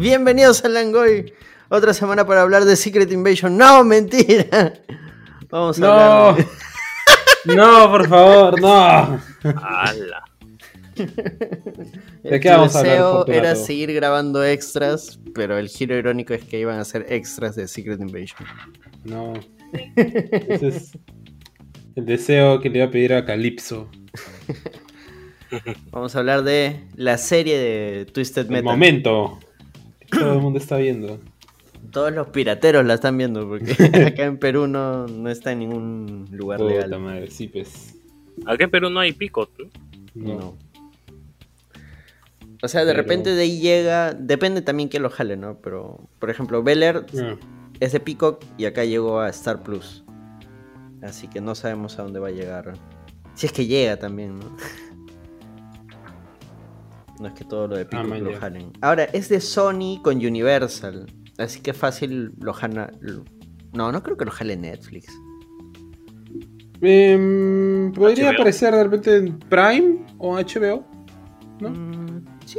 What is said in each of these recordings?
Bienvenidos a Langoy. Otra semana para hablar de Secret Invasion. No, mentira. Vamos a No. hablar. de- No, por favor, no. ¡Hala! ¿De qué Tu vamos a hablar, deseo era seguir grabando extras, pero el giro irónico es que iban a ser extras de Secret Invasion. No. Ese es el deseo que le iba a pedir a Calypso. Vamos a hablar de la serie de Twisted El Metal. momento. Todo el mundo está viendo. Todos los pirateros la están viendo porque acá en Perú no, no está en ningún lugar Puta legal. madre, sí, pues. Acá en Perú no hay picot. ¿no? No. No. O sea, de Pero- repente de ahí llega, depende también que lo jale, ¿no? Pero, por ejemplo, Bel Air No. es de Peacock y acá llegó a Star Plus. Así que no sabemos a dónde va a llegar. Si es que llega también, ¿no? No es que todo lo de Peacock man, lo jalen. Ahora, es de Sony con Universal. Así que fácil lo jala. lo- No, no creo que lo jale Netflix. Em, Podría HBO. aparecer de repente en Prime o HBO. ¿No? Mm, sí.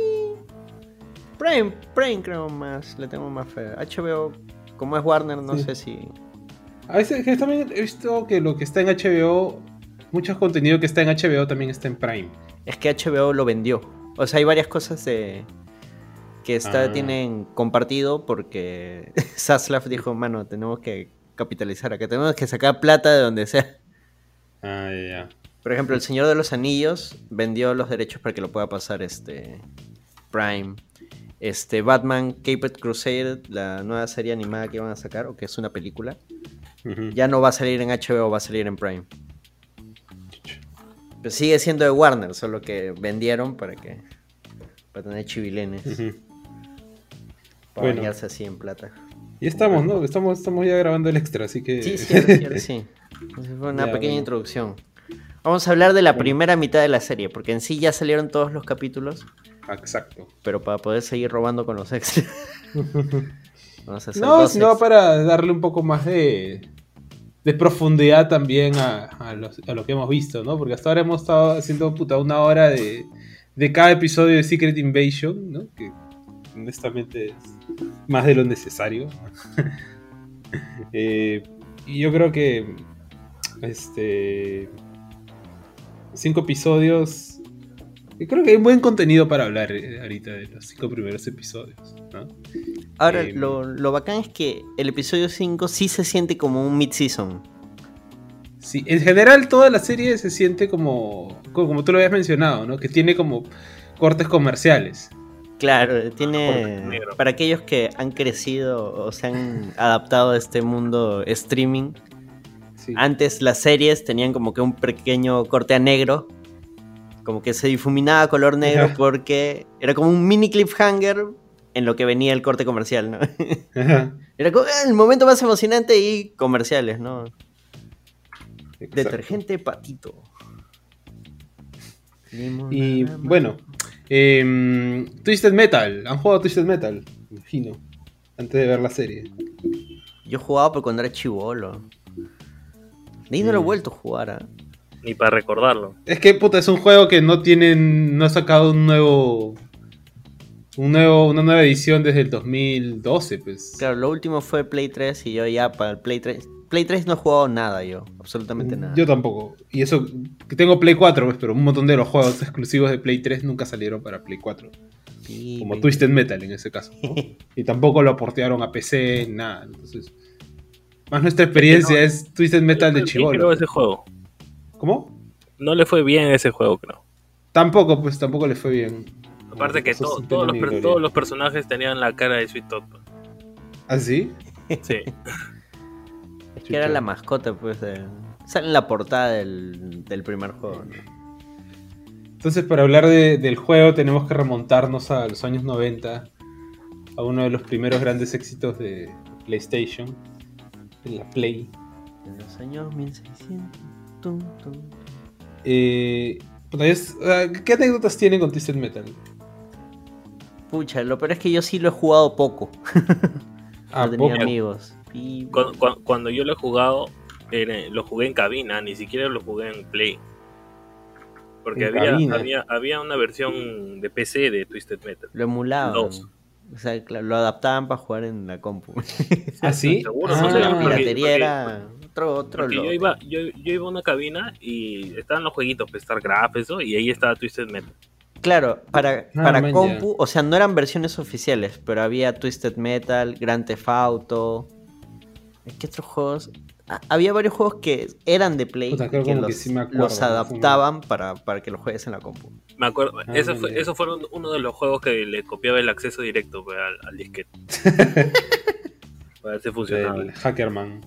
Prime, Prime creo más, le tengo más fe. HBO, como es Warner, no Sí. sé si. A veces que también he visto que lo que está en HBO, muchos contenido que está en HBO también está en Prime. Es que HBO lo vendió. O sea, hay varias cosas de que está, Ah. tienen compartido porque Zaslav dijo, mano, tenemos que capitalizar acá, tenemos que sacar plata de donde sea. Ah, ya, ya. Por ejemplo, El Señor de los Anillos vendió los derechos para que lo pueda pasar este Prime. Este Batman Caped Crusade, la nueva serie animada que van a sacar, o que es una película, ya no va a salir en HBO, va a salir en Prime. Pero sigue siendo de Warner, solo que vendieron para que para tener chivilenes, para Bueno. bañarse así en plata. Y estamos, ¿no? Estamos, estamos ya grabando el extra, así que. Sí, sí, sí, sí. Entonces fue una Ya, pequeña bueno. introducción. Vamos a hablar de la Bueno. primera mitad de la serie, porque en sí ya salieron todos los capítulos, Exacto. pero para poder seguir robando con los extras. Vamos a hacer No, sino extras. para darle un poco más de, de profundidad también a, lo que hemos visto, ¿no? Porque hasta ahora hemos estado haciendo puta una hora de, de cada episodio de Secret Invasion, ¿no? Que honestamente es más de lo necesario. Eh, y yo creo que este cinco episodios. Creo que hay buen contenido para hablar eh, ahorita de los cinco primeros episodios, ¿no? Ahora, eh, lo, lo bacán es que el episodio 5 sí se siente como un mid-season. Sí, en general toda la serie se siente como, como, como tú lo habías mencionado, ¿no? Que tiene como cortes comerciales. Claro, tiene. Para aquellos que han crecido o se han adaptado a este mundo streaming, Sí. antes las series tenían como que un pequeño corte a negro, como que se difuminaba a color negro Ajá. porque era como un mini cliffhanger en lo que venía el corte comercial, ¿no? Ajá, Era como "Ah, el momento más emocionante y comerciales, ¿no? exacto. Detergente patito. Y bueno, em, Twisted Metal. ¿Han jugado Twisted Metal? Me Imagino. Antes de ver la serie. Yo jugaba pero cuando era chivolo. De ahí no lo he Mm. vuelto a jugar, ¿ah? Ni para recordarlo. Es que puta, es un juego que no tienen. No ha sacado un nuevo. Un nuevo, una nueva edición desde el 2012, pues. Claro, lo último fue Play 3 y yo ya para el Play 3. Play 3 no he jugado nada yo, absolutamente nada. Yo tampoco. Y eso, que tengo Play 4, pues, pero un montón de los juegos exclusivos de Play 3 nunca salieron para Play 4. Sí, Como. Twisted Metal en ese caso. ¿no? y tampoco lo portearon a PC, nada. Entonces, más nuestra experiencia no- es Twisted Metal de chivolo. ese juego. ¿Cómo? No le fue bien ese juego, creo. Tampoco, pues tampoco le fue bien. Aparte que todos, los todos personajes tenían la cara de Sweet Tot. pues. ¿Ah, sí? Sí. Es que era la mascota, pues. De... Sale en la portada del, del primer juego. ¿no? Entonces, para hablar de- del juego, tenemos que remontarnos a los años 90, a uno de los primeros grandes éxitos de PlayStation, en la Play. En los años 1600. tum, tum. Eh, ah, ¿Qué anécdotas tienen con Twisted Metal? Pucha, lo peor es que yo sí lo he jugado poco. Ah, no tenía poco. amigos. Y Cuando, cuando- cuando yo lo he jugado, era- lo jugué en cabina, ni siquiera lo jugué en Play. Porque había, había, había una versión de PC de Twisted Metal. lo emulaba. Dos. O sea, claro, lo adaptaban para jugar en la compu. ¿Ah, sí? Seguro, Ah, no sé, la porque- piratería porque- era otro, otro yo iba, yo, yo iba a una cabina y estaban los jueguitos, pues, StarCraft, eso, y ahí estaba Twisted Metal. Claro, para, Ah, para man, compu, o sea, no eran versiones oficiales, pero había Twisted Metal, Grand Theft Auto. ¿Qué otros juegos? Ah, había varios juegos que eran de Play creo que los, que sí me acuerdo, los fue una- adaptaban para, para que los juegues en la compu. Me acuerdo, Ah, eso, fue, eso fueron uno de los juegos que le copiaba el acceso directo pues, al, al disquete. para ver si funcionaba. El Hackerman.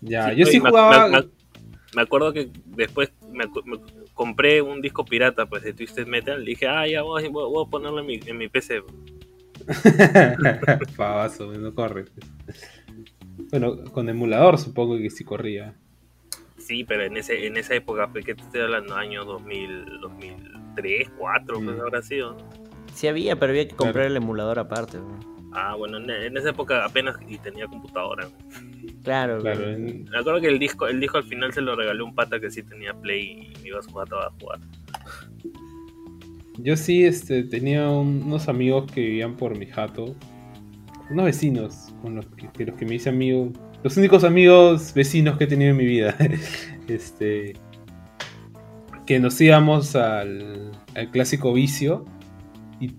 Ya, Sí, yo sí me- jugaba. Me, me- me acuerdo que después me, acu- me compré un disco pirata pues de Twisted Metal. Dije, ah, ya voy, voy- voy a ponerlo en mi, en mi PC. Pavazo, no corre. Bueno, con emulador supongo que sí corría. Sí, pero en ese en esa época, pues, que te estoy hablando, año 2000, 2003, 2004, pues Mm. habrá sido. Sí había, pero había que Claro. comprar el emulador aparte. ¿no? Ah, bueno, en, en esa época apenas y tenía computadora. Claro, claro. en- Me acuerdo que el disco, el disco al final se lo regaló un pata que sí tenía Play y me iba a jugar a jugar. yo sí este, tenía un- unos amigos que vivían por mi jato. Unos vecinos con los que, de los que me hice amigo. Los únicos amigos vecinos que he tenido en mi vida. este. Que nos íbamos al, al clásico vicio. Y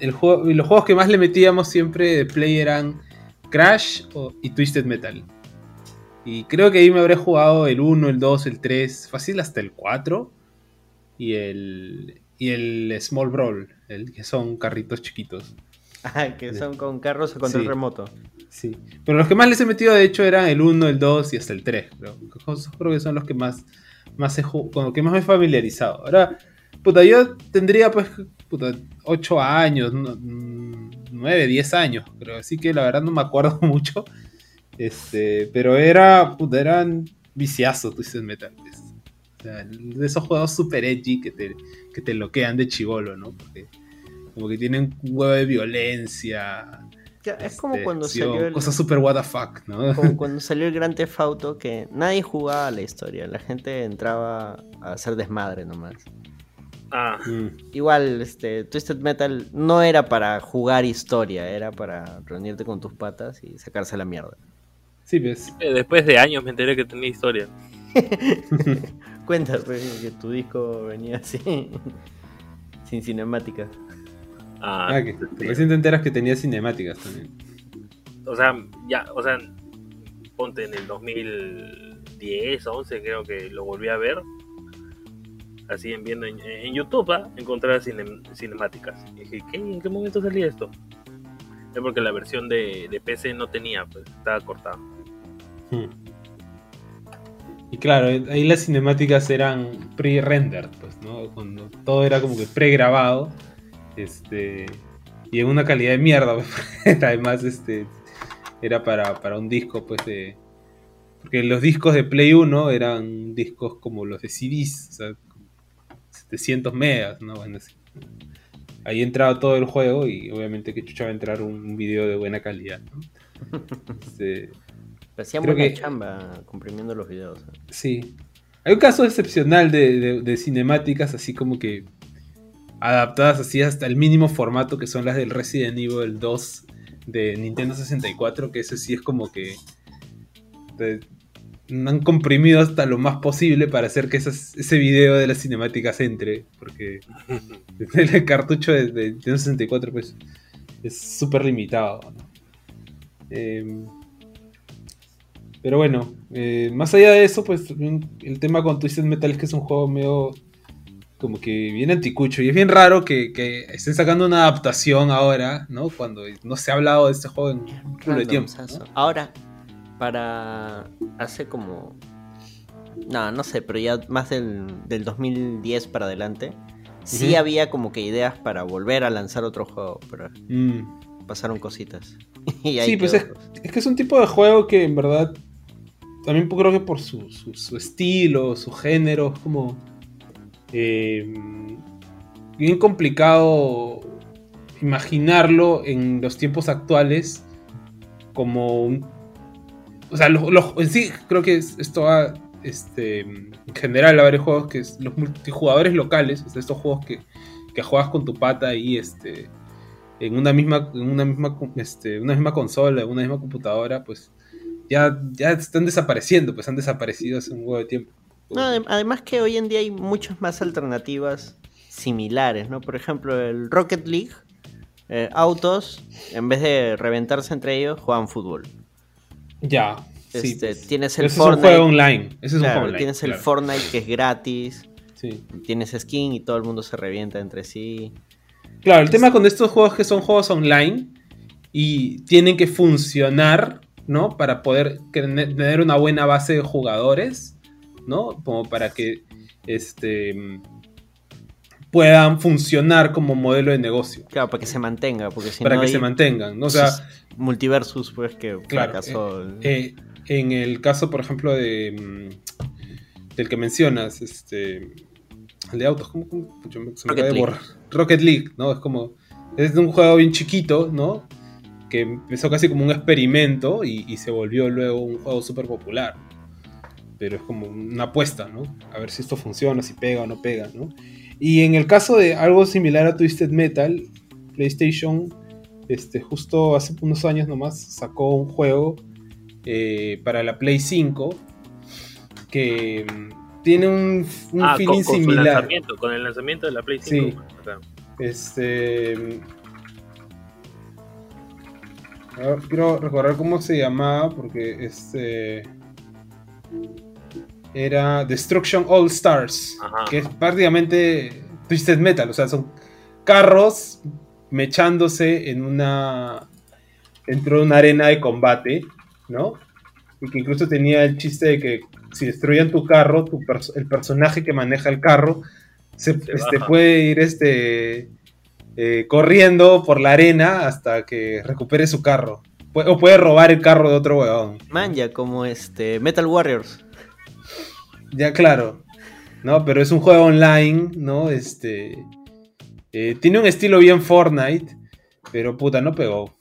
el juego, y los juegos que más le metíamos siempre de play eran Crash o- y Twisted Metal. Y creo que ahí me habré jugado el 1, el 2, el 3, fácil hasta el 4. Y el, y el Small Brawl, el que son carritos chiquitos. Ajá, que son con carros a control Sí. remoto. Sí. Pero los que más les he metido, de hecho, eran el 1, el 2 y hasta el 3. Creo, creo que son los que más, más he con los que más me he familiarizado. Ahora, puta, yo tendría pues, puta, 8 años, 9, 10 años, creo. Así que la verdad no me acuerdo mucho. Este, pero era, puta, eran viciazos Twisted Metal. pues. O sea, de esos juegos super edgy que te, que te loquean de chivolo, ¿no? Porque como que tienen un huevo de violencia. Es como este, cuando salió el, Cosas super what the fuck, ¿no? como cuando salió el Gran Theft Auto que nadie jugaba a la historia, la gente entraba a hacer desmadre nomás. Ah, Mm, Igual, este, Twisted Metal no era para jugar historia, era para reunirte con tus patas y sacarse la mierda. Sí, pues. después de años me enteré que tenía historia. Cuenta pues, que tu disco venía así, sin cinemática. Ah, Ah, que sí. recién te enteras que tenía cinemáticas también. O sea, ya, o sea, ponte en el 2010, 11 creo que lo volví a ver. Así en viendo en, en YouTube, ¿ah? encontrar cine- cinemáticas. Y dije, ¿qué? ¿En qué momento salía esto? Es porque la versión de, de PC no tenía, pues estaba cortada. Hmm. Y claro, ahí las cinemáticas eran pre-rendered, pues, ¿no? Cuando todo era como que pregrabado. Este. Y en una calidad de mierda, pues, además, este. Era para, para un disco, pues, de. Porque los discos de Play 1 eran discos como los de CDs, o sea, 700 megas, ¿no? Bueno, así. Ahí entraba todo el juego y obviamente que chucha va a entrar un video de buena calidad, ¿no? Este, hacían Creo buena que- chamba comprimiendo los videos. ¿eh? Sí. Hay un caso excepcional de, de- de cinemáticas así como que adaptadas así hasta el mínimo formato que son las del Resident Evil 2 de Nintendo 64, que ese sí es como que de- han comprimido hasta lo más posible para hacer que esas- ese video de las cinemáticas entre, porque el cartucho de, de Nintendo 64 pues es súper limitado. ¿no? Em, pero bueno, eh, más allá de eso, pues el tema con Twisted Metal es que es un juego medio como que bien anticucho. Y es bien raro que, que estén sacando una adaptación ahora, ¿no? Cuando no se ha hablado de este juego en un culo de tiempo. Ahora, para hace como. No, no sé, pero ya más del, del 2010 para adelante. Sí había como que ideas para volver a lanzar otro juego, pero Mm. pasaron cositas. y ahí Sí, pues es, es que es un tipo de juego que en verdad también creo que por su, su- estilo, su género, es como eh, bien complicado imaginarlo en los tiempos actuales como un... O sea, en sí creo que es- esto va este, en general a varios juegos que es- los multijugadores locales, o sea, estos juegos que, que juegas con tu pata y este en una misma, en una misma, este, una misma consola, una misma computadora, pues ya, ya están desapareciendo, pues han desaparecido hace un huevo de tiempo. No, además que hoy en día hay muchas más alternativas similares, ¿no? Por ejemplo, el Rocket League, eh, autos, en vez de reventarse entre ellos, juegan fútbol. Ya. Este, sí, pues. Tienes el Fortnite. es un juego online. Ese es claro, un juego online. tienes el claro. Fortnite que es gratis. Sí. Tienes skin y todo el mundo se revienta entre sí. Claro, el tema con estos juegos que son juegos online y tienen que funcionar, ¿no? Para poder tener una buena base de jugadores, ¿no? Como para que este puedan funcionar como modelo de negocio. Claro, para que se mantenga, porque si para no que hay se mantengan, ¿no? O sea, multiversus, pues que Claro, fracasó. eh, en el caso, por ejemplo, de mm, del que mencionas, este el de autos, ¿cómo, cómo? Se me Rocket League. borrar. Rocket League, ¿no? Es como es un juego bien chiquito, ¿no? Que empezó casi como un experimento y, y se volvió luego un juego súper popular. Pero es como una apuesta, ¿no? A ver si esto funciona, si pega o no pega, ¿no? Y en el caso de algo similar a Twisted Metal, PlayStation, este, justo hace unos años nomás sacó un juego eh, para la Play 5 que mm, tiene un, un Ah, feeling con, con similar. lanzamiento, con el lanzamiento de la Play 5. Sí. Este. A ver, quiero recordar cómo se llamaba, porque este. Era Destruction All Stars, Ajá. que es prácticamente Twisted Metal, o sea, son carros mechándose en una. dentro de una arena de combate, ¿no? Y que incluso tenía el chiste de que si destruían tu carro, tu el personaje que maneja el carro se, este, puede ir este, eh, corriendo por la arena hasta que recupere su carro. O puede robar el carro de otro huevón. Man, ya como este Metal Warriors. Ya, claro. ¿No? Pero es un juego online, ¿no? Este. eh, tiene un estilo bien Fortnite. Pero puta, no pegó.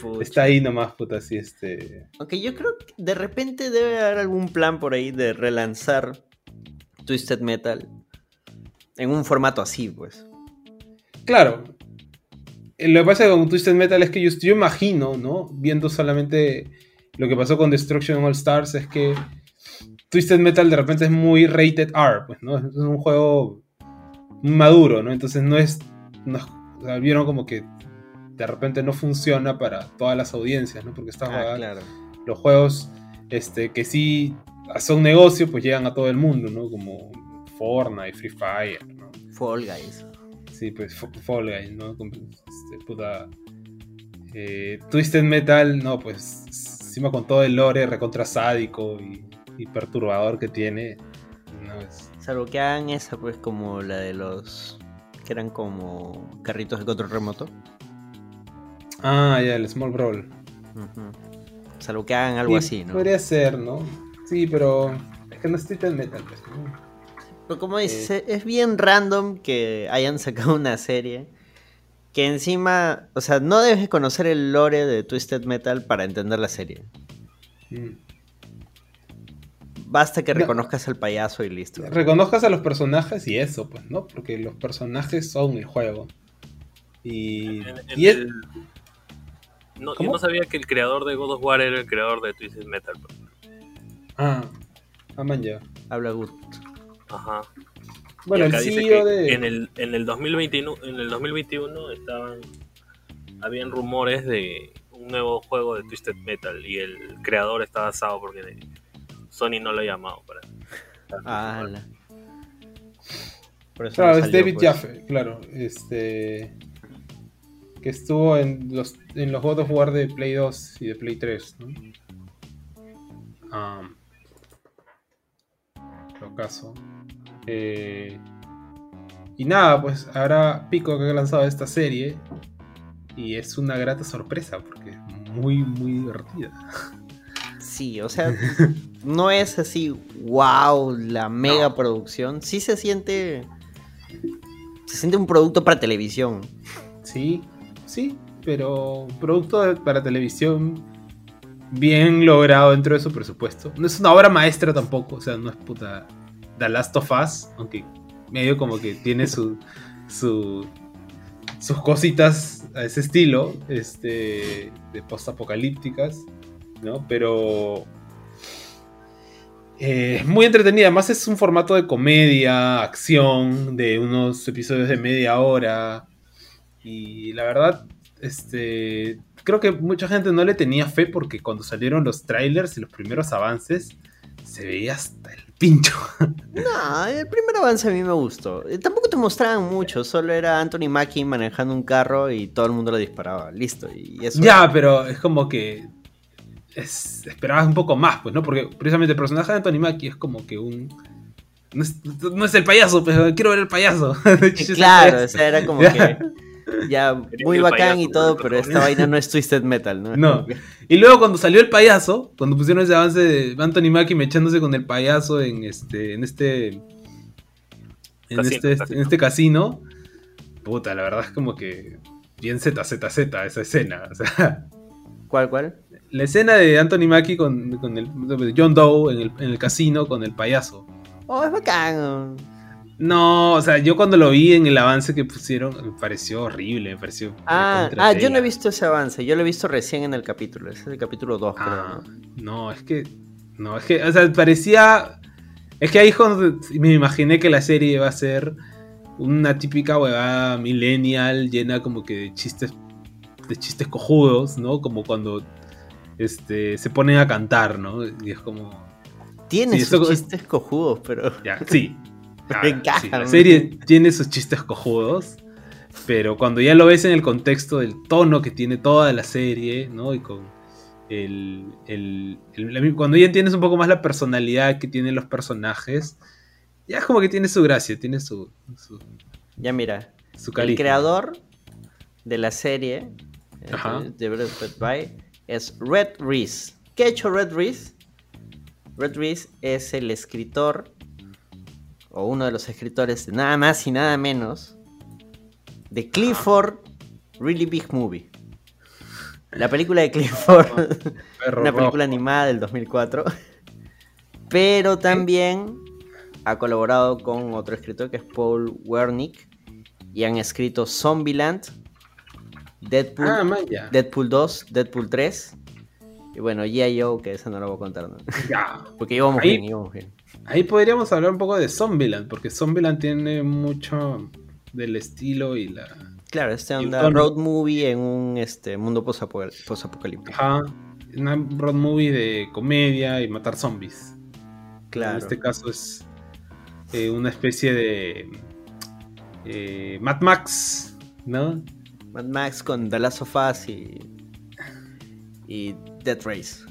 Pucha. Está ahí nomás, puta, así, este. Aunque yo creo que de repente debe haber algún plan por ahí de relanzar Twisted Metal en un formato así, pues. Claro. Lo que pasa con Twisted Metal es que yo, yo imagino, ¿no? Viendo solamente lo que pasó con Destruction All Stars, es que Twisted Metal de repente es muy rated R, pues, ¿no? Es un juego maduro, ¿no? Entonces no es. no es- o sea, vieron como que de repente no funciona para todas las audiencias, ¿no? Porque está Ah, claro. los juegos este, que sí son negocio, pues llegan a todo el mundo, ¿no? Como Fortnite, Free Fire, ¿no? Fall Guys. Sí, pues Fall Guys, ¿no? Este, puta, eh, Twisted Metal, no, pues encima con todo el lore recontra sádico y, y perturbador que tiene. No, es- Salvo que hagan esa, pues, como la de los. que eran como carritos de control remoto. Ah, ya, el Small Brawl. Ujú. Salvo que hagan algo Sí, así, ¿no? Podría ser, ¿no? Sí, pero es que no es Twisted Metal, pues, ¿no? Pero como dices, e- es bien random que hayan sacado una serie que encima, o sea, no debes conocer el lore de Twisted Metal para entender la serie. Mm. Basta que No. reconozcas al payaso y listo. reconozcas a los personajes y eso, pues, ¿no? Porque los personajes son el juego. Y, En- en y es- el- No, yo no sabía que el creador de God of War era el creador de Twisted Metal. bro. Ah, ah, man, ya. Habla good. Ajá. Bueno, Y el acá dice CEO que de... en el en el 2021 en el 2021 estaban habían rumores de un nuevo juego de Twisted Metal y el creador está basado porque Sony no lo ha llamado para. Por eso Claro, no es David pues. Jaffe, claro. Este. Que estuvo en los, en los God of War de Play 2 y de Play 3, ¿no? Ah, lo caso. Eh, y nada, pues ahora Pico que ha lanzado esta serie. Y es una grata sorpresa porque es muy, muy divertida. Sí, o sea, no es así, wow, la mega producción. Sí se siente. Se siente un producto para televisión. Sí, sí, pero producto de- para televisión bien logrado dentro de su presupuesto. No es una obra maestra tampoco, o sea, no es puta The Last of Us, aunque medio como que tiene su su sus cositas a ese estilo, este, de post-apocalípticas, ¿no? Pero eh, es muy entretenida, además es un formato de comedia, acción, de unos episodios de media hora, y la verdad, este, creo que mucha gente no le tenía fe porque cuando salieron los trailers y los primeros avances, se veía hasta el pincho. No, el primer avance a mí me gustó. Eh, Tampoco te mostraban mucho, solo era Anthony Mackie manejando un carro y todo el mundo lo disparaba. Listo. Y eso Ya, pero es como que es- esperabas un poco más, pues, ¿no? Porque precisamente el personaje de Anthony Mackie es como que un... No es, no es el payaso, pero quiero ver el payaso. Claro, o sea, era como Ya. que ya muy el bacán payaso y todo, pero esta vaina no es Twisted Metal, ¿no? No. Y luego cuando salió el payaso, cuando pusieron ese avance de Anthony Mackie mechándose con el payaso en este, en este, en Casino, este, casino. en este casino, puta, la verdad es como que bien ZZZ esa escena. O sea, ¿Cuál, cuál? la escena de Anthony Mackie con, con el John Doe en el, en el casino con el payaso. Oh, es bacán. No, o sea, yo cuando lo vi en el avance que pusieron, me pareció horrible, me pareció. Ah, ah, yo no he visto ese avance, yo lo he visto recién en el capítulo, ese es el capítulo 2, Ah, creo. ¿no? no, es que. No, es que. O sea, parecía. Es que ahí me imaginé que la serie iba a ser una típica huevada millennial llena como que de chistes. De chistes cojudos, ¿no? Como cuando. Este. Se ponen a cantar, ¿no? Y es como. Tiene Sí, sus chistes cojudos, pero... Ya, sí. Ah, sí, la serie tiene sus chistes cojudos. Pero cuando ya lo ves en el contexto del tono que tiene toda la serie, ¿no? Y con el, el- cuando ya entiendes un poco más la personalidad que tienen los personajes, ya es como que tiene su gracia, tiene su, su, Ya mira, su el creador de la serie eh, Ajá. de Breath of Wild es Red Reese. ¿Qué ha hecho Red Reese? Red Reese es el escritor o uno de los escritores de nada más y nada menos de Clifford Really Big Movie. La película de Clifford, una película animada del 2004. Pero también ha colaborado con otro escritor que es Paul Wernick y han escrito Zombieland, Deadpool, Ah. Deadpool 2, Deadpool 3 y bueno, G.I. Joe, que esa no la voy a contar, ¿no? Ya. porque íbamos Ahí- bien, íbamos bien. Ahí podríamos hablar un poco de Zombieland, porque Zombieland tiene mucho del estilo y la... Claro, este onda tono. road movie en un este, mundo posapo- posapocalíptico. Ajá, una road movie de comedia y matar zombies. Claro. En este caso es eh, una especie de eh, Mad Max, ¿no? Mad Max con The Last of Us y, y Dead Race.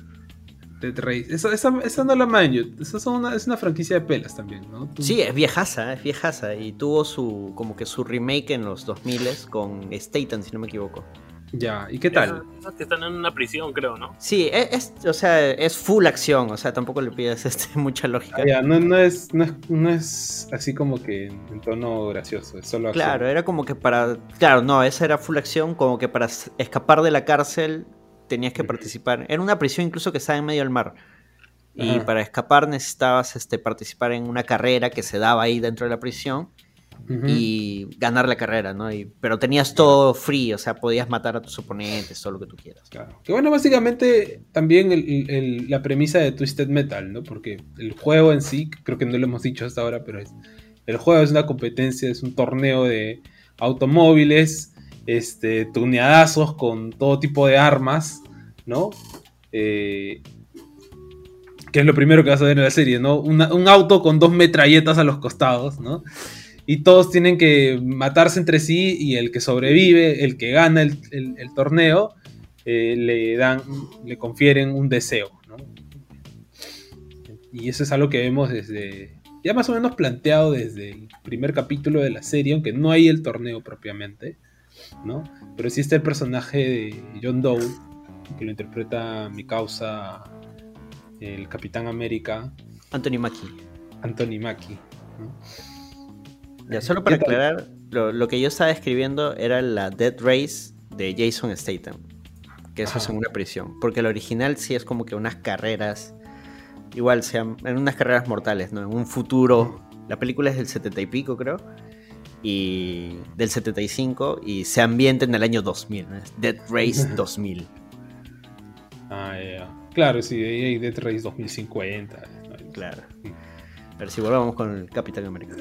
Dead Race. Esa, esa, esa no la manjo. Esa son una- es una franquicia de pelas también, ¿no? Tú- Sí, es viejaza, es viejaza. Y tuvo su como que su remake en los 2000 con Statham, si no me equivoco. Ya, ¿y qué tal? Esas- esas que están en una prisión, creo, ¿no? Sí, e, es, es- o sea, es full acción, o sea, tampoco le pides este, mucha lógica. Ah, ya, no, no, es, no, es, no es así como que en, tono gracioso, es solo acción. Claro, era como que para. Claro, no, esa era full acción, como que para escapar de la cárcel tenías que participar. Era una prisión incluso que estaba en medio del mar. Y Ajá. para escapar necesitabas este, participar en una carrera que se daba ahí dentro de la prisión y ganar la carrera, ¿no? Y- pero tenías todo free, o sea, podías matar a tus oponentes, todo lo que tú quieras. Claro. Que bueno, básicamente también el- el- la premisa de Twisted Metal, ¿no? Porque el juego en sí, creo que no lo hemos dicho hasta ahora, pero es, el juego es una competencia, es un torneo de automóviles, este, tuneadazos con todo tipo de armas, ¿no? Eh, que es lo primero que vas a ver en la serie, ¿no? Un auto con dos metralletas a los costados, ¿no? Y todos tienen que matarse entre sí y el que sobrevive, el que gana el torneo, eh, le dan, le confieren un deseo, ¿no? Y eso es algo que vemos desde, ya más o menos planteado desde el primer capítulo de la serie, aunque no hay el torneo propiamente, ¿no? Pero sí está el personaje de John Doe, que lo interpreta mi causa, el Capitán América, Anthony Mackie. Anthony Mackie, ¿no? Ya, solo para aclarar, lo, lo que yo estaba escribiendo era la Dead Race de Jason Statham. Que eso es en una prisión. Porque el original sí es como que unas carreras. Igual sean. En unas carreras mortales, ¿no? En un futuro. La película es del setenta y pico, creo. Y del 75 y se ambienta en el año 2000, ¿no? Dead Race 2000. Ah, ya. Claro, sí, hay Dead Race 2050. ¿no? Claro. Sí. Pero si volvamos con el Capitán América.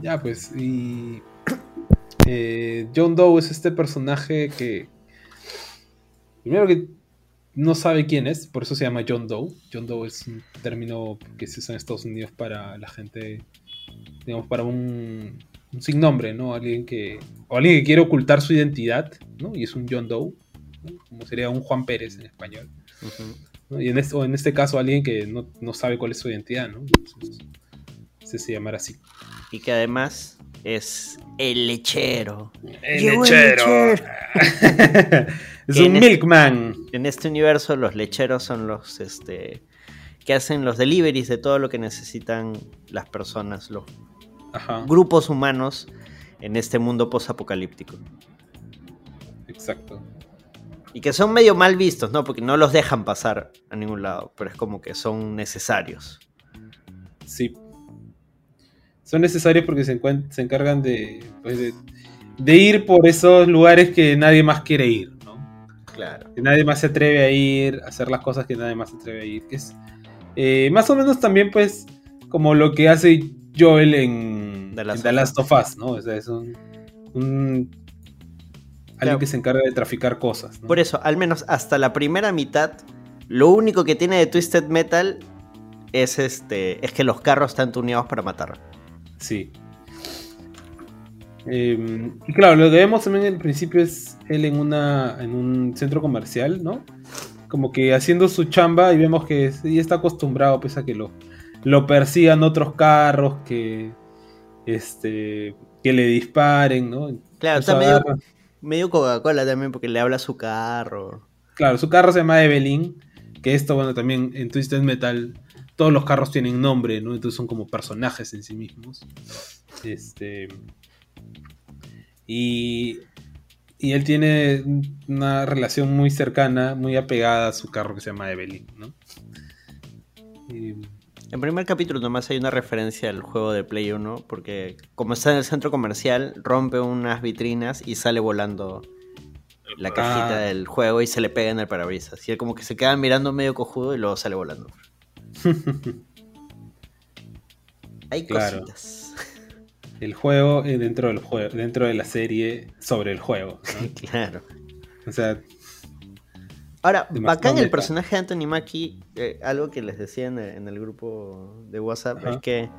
Ya, pues, y. eh, John Doe es este personaje que. Primero que no sabe quién es, por eso se llama John Doe. John Doe es un término que se usa en Estados Unidos para la gente. Digamos, para un sin nombre, ¿no? Alguien que. O alguien que quiere ocultar su identidad, ¿no? Y es un John Doe, ¿no? Como sería un Juan Pérez en español. Y en este, o en este caso, alguien que no, no sabe cuál es su identidad, ¿no? Entonces, se, se llamará así. Y que además es el lechero. El Llegó el lechero. es un ¿Quién es? milkman. En este universo los lecheros son los este que hacen los deliveries de todo lo que necesitan las personas, los Ajá, grupos humanos en este mundo posapocalíptico. exacto. Y que son medio mal vistos, ¿no? Porque no los dejan pasar a ningún lado, pero es como que son necesarios. Sí. Son necesarios porque se, se encargan de, pues, de, de ir por esos lugares que nadie más quiere ir, ¿no? Claro. Que nadie más se atreve a ir, a hacer las cosas que nadie más se atreve a ir. Que es eh, más o menos también, pues, como lo que hace Joel en The en Last The Last of Us, ¿no? O sea, es un. un- alguien Claro. que se encarga de traficar cosas. ¿no? Por eso, al menos hasta la primera mitad, lo único que tiene de Twisted Metal es este es que los carros están tuneados para matar. Sí. Eh, y claro, lo que vemos también al principio es él en una en un centro comercial, ¿no? Como que haciendo su chamba y vemos que sí está acostumbrado pues a que lo, lo persigan otros carros, que este que le disparen, ¿no? Claro, está medio, medio Coca-Cola también porque le habla a su carro. Claro, su carro se llama Evelyn, que esto, bueno, también en Twisted Metal todos los carros tienen nombre, ¿no? Entonces son como personajes en sí mismos. Este. Y. Y él tiene una relación muy cercana, muy apegada a su carro que se llama Evelyn, ¿no? Y- En primer capítulo nomás hay una referencia al juego de Play 1 porque como está en el centro comercial rompe unas vitrinas y sale volando la cajita Ah. del juego y se le pega en el parabrisas. Y él como que se queda mirando medio cojudo y luego sale volando. Hay Claro. cositas. el juego eh, dentro del juego, dentro de la serie sobre el juego. ¿no? claro. O sea, Ahora, bacán el personaje de Anthony Mackie, eh, algo que les decía en el, en el grupo de WhatsApp, Ajá. es que,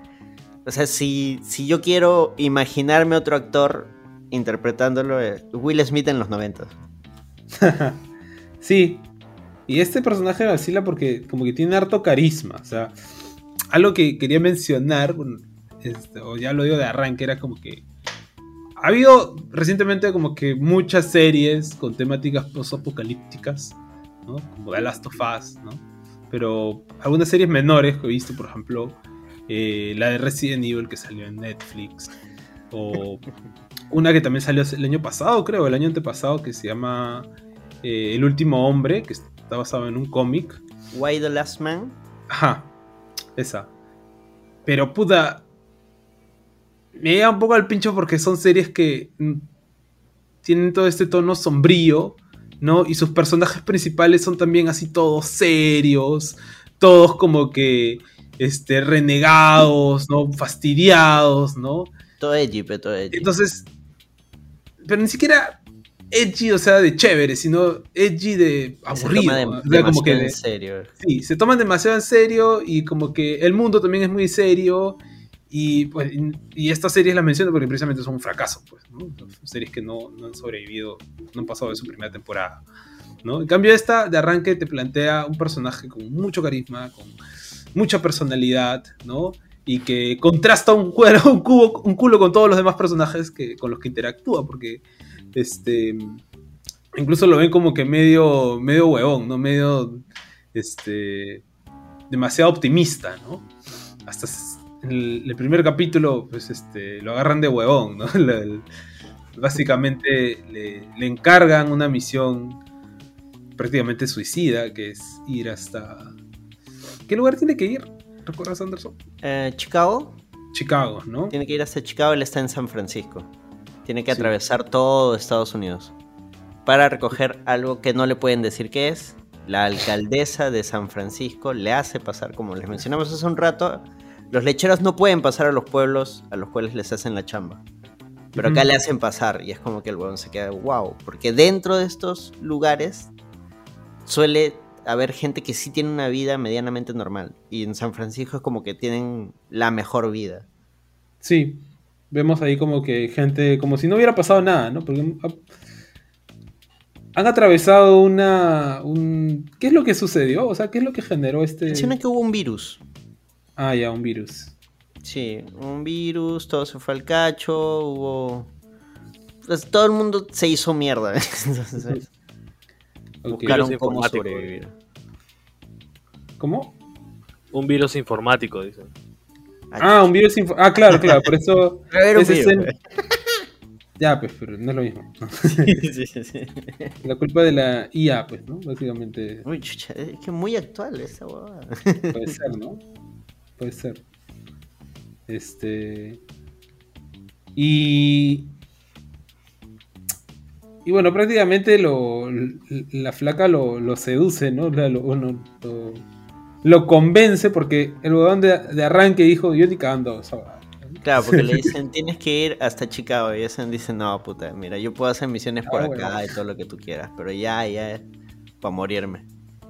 o sea, si, si yo quiero imaginarme otro actor interpretándolo, eh, Will Smith en los 90. Sí. Y este personaje vacila porque como que tiene harto carisma. O sea, algo que quería mencionar, bueno, este, o ya lo digo de arranque, era como que ha habido recientemente como que muchas series con temáticas post-apocalípticas, ¿no? Como The Last of Us, ¿no? Pero algunas series menores que he visto, por ejemplo, eh, la de Resident Evil que salió en Netflix, o una que también salió el año pasado, creo, el año antepasado, que se llama eh, El último hombre, que está basado en un cómic. Why the Last Man? Ajá, esa. Pero puta, me llega un poco al pincho porque son series que mm, tienen todo este tono sombrío, ¿no? Y sus personajes principales son también así todos serios, todos como que este, renegados, ¿no? Fastidiados, ¿no? Todo edgy, pero todo edgy. Entonces, pero ni siquiera edgy, o sea, de chévere, sino edgy de Se aburrido. toma de- ¿no? O sea, como que demasiado de- en serio. sí, se toman demasiado en serio y como que el mundo también es muy serio. Y, pues, y- estas series las menciono porque precisamente son un fracaso, pues, ¿no? Series que no, no han sobrevivido, no han pasado de su primera temporada, ¿no? En cambio esta, de arranque, te plantea un personaje con mucho carisma, con mucha personalidad, ¿no? Y que contrasta un, cuero, un, cubo, un culo con todos los demás personajes que, con los que interactúa, porque, este, incluso lo ven como que medio, medio huevón, ¿no? Medio, este, demasiado optimista, ¿no? Hasta el, el primer capítulo, pues, este, lo agarran de huevón, ¿no? Le- el- básicamente le, le encargan una misión prácticamente suicida, que es ir hasta... ¿Qué lugar tiene que ir? ¿Recuerdas, Anderson? Eh, Chicago. Chicago, ¿no? Tiene que ir hasta Chicago, él está en San Francisco. Tiene que Sí. atravesar todo Estados Unidos para recoger algo que no le pueden decir qué es. La alcaldesa de San Francisco le hace pasar, como les mencionamos hace un rato, los lecheros no pueden pasar a los pueblos a los cuales les hacen la chamba. Pero acá le hacen pasar y es como que el huevón se queda wow. Porque dentro de estos lugares suele haber gente que sí tiene una vida medianamente normal. Y en San Francisco es como que tienen la mejor vida. Sí, vemos ahí como que gente, como si no hubiera pasado nada, ¿no? Porque ha- han atravesado una... Un... ¿Qué es lo que sucedió? O sea, ¿qué es lo que generó este... Menciona que hubo un virus. Ah, ya, un virus. Sí, un virus, todo se fue al cacho, hubo... Pues todo el mundo se hizo mierda. Entonces, buscaron Virus cómo informático. sobrevivir. ¿Cómo? Un virus informático, dicen. Ah, un virus... info- Ah, claro, claro, por eso... Es el-. Ya, pues, pero no es lo mismo. Sí, sí, sí. La culpa de la IA, pues, ¿no? Básicamente Uy, chucha, es que muy actual esa huevada. puede ser, ¿no? Puede ser. Este. Y. Y bueno, prácticamente lo, la flaca lo, lo seduce, ¿no? Lo, lo, lo convence porque el huevón de, de arranque dijo, yo ni cagando esa huevada". Claro, porque le dicen, tienes que ir hasta Chicago. Y ese dice, no, puta, mira, yo puedo hacer misiones por Ah, acá bueno. y todo lo que tú quieras, pero ya, ya, para morirme.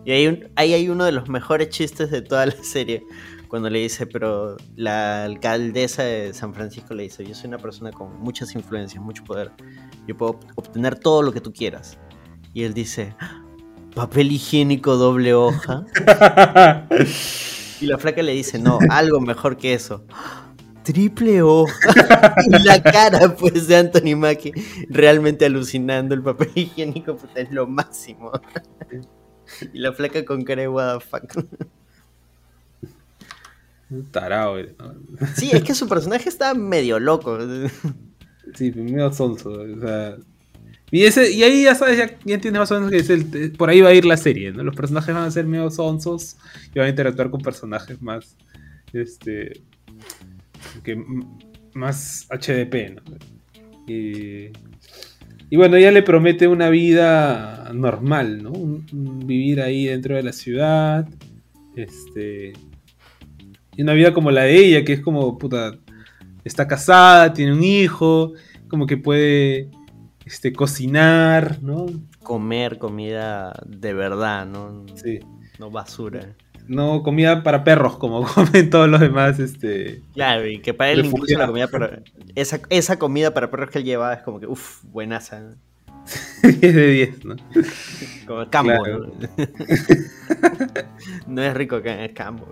Y ahí, ahí hay uno de los mejores chistes de toda la serie, cuando le dice, pero la alcaldesa de San Francisco le dice, yo soy una persona con muchas influencias, mucho poder, yo puedo obtener todo lo que tú quieras. Y él dice, papel higiénico doble hoja. Y la flaca le dice, no, algo mejor que eso. Triple hoja. y la cara, pues, de Anthony Mackie, realmente alucinando. El papel higiénico, puta, es lo máximo. y la flaca con cara de what the fuck. Un tarado, eh. Sí, es que su personaje está medio loco. Sí, medio sonso. O sea. Y, ese, y ahí ya sabes, ya, ya entiendes más o menos que es el- por ahí va a ir la serie, ¿no? Los personajes van a ser medio sonsos y van a interactuar con personajes más. Este. Que, más HDP, ¿no? Y, y bueno, ella le promete una vida normal, ¿no? Un- un vivir ahí dentro de la ciudad. Este. Y una vida como la de ella, que es como, puta, está casada, tiene un hijo, como que puede este, cocinar, ¿no? Comer comida de verdad, no, Sí. no basura. No comida para perros, como comen todos los demás, este. Claro, y que para él incluso la comida para... Esa, esa comida para perros que él llevaba es como que, uff, buenaza. 10 de 10, ¿no? Como el cambo, Claro. ¿no? no es rico acá, es cambo.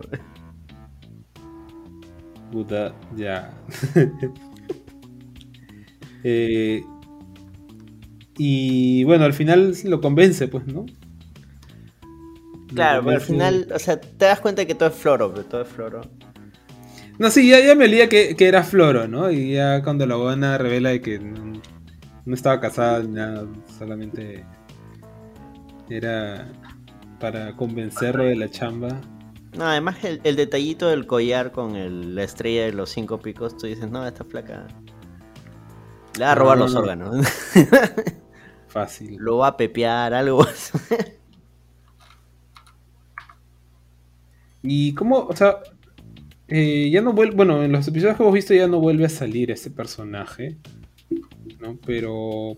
Puta, ya. Eh, y bueno, al final lo convence, pues, ¿no? Lo Claro, pero al final, o sea, te das cuenta que todo es floro, pero todo es floro. No, sí, ya, ya me olía que, que era Floro, ¿no? Y ya cuando la buena revela de que no, no estaba casada ni nada, solamente era para convencerlo de la chamba. No, además el, el detallito del collar con el- la estrella de los cinco picos, tú dices, no, esta flaca le va a robar No, los no. órganos, Fácil. lo va a pepear, algo. Y cómo, o sea, eh, ya no vuelve, bueno, en los episodios que hemos visto ya no vuelve a salir este personaje, ¿no? Pero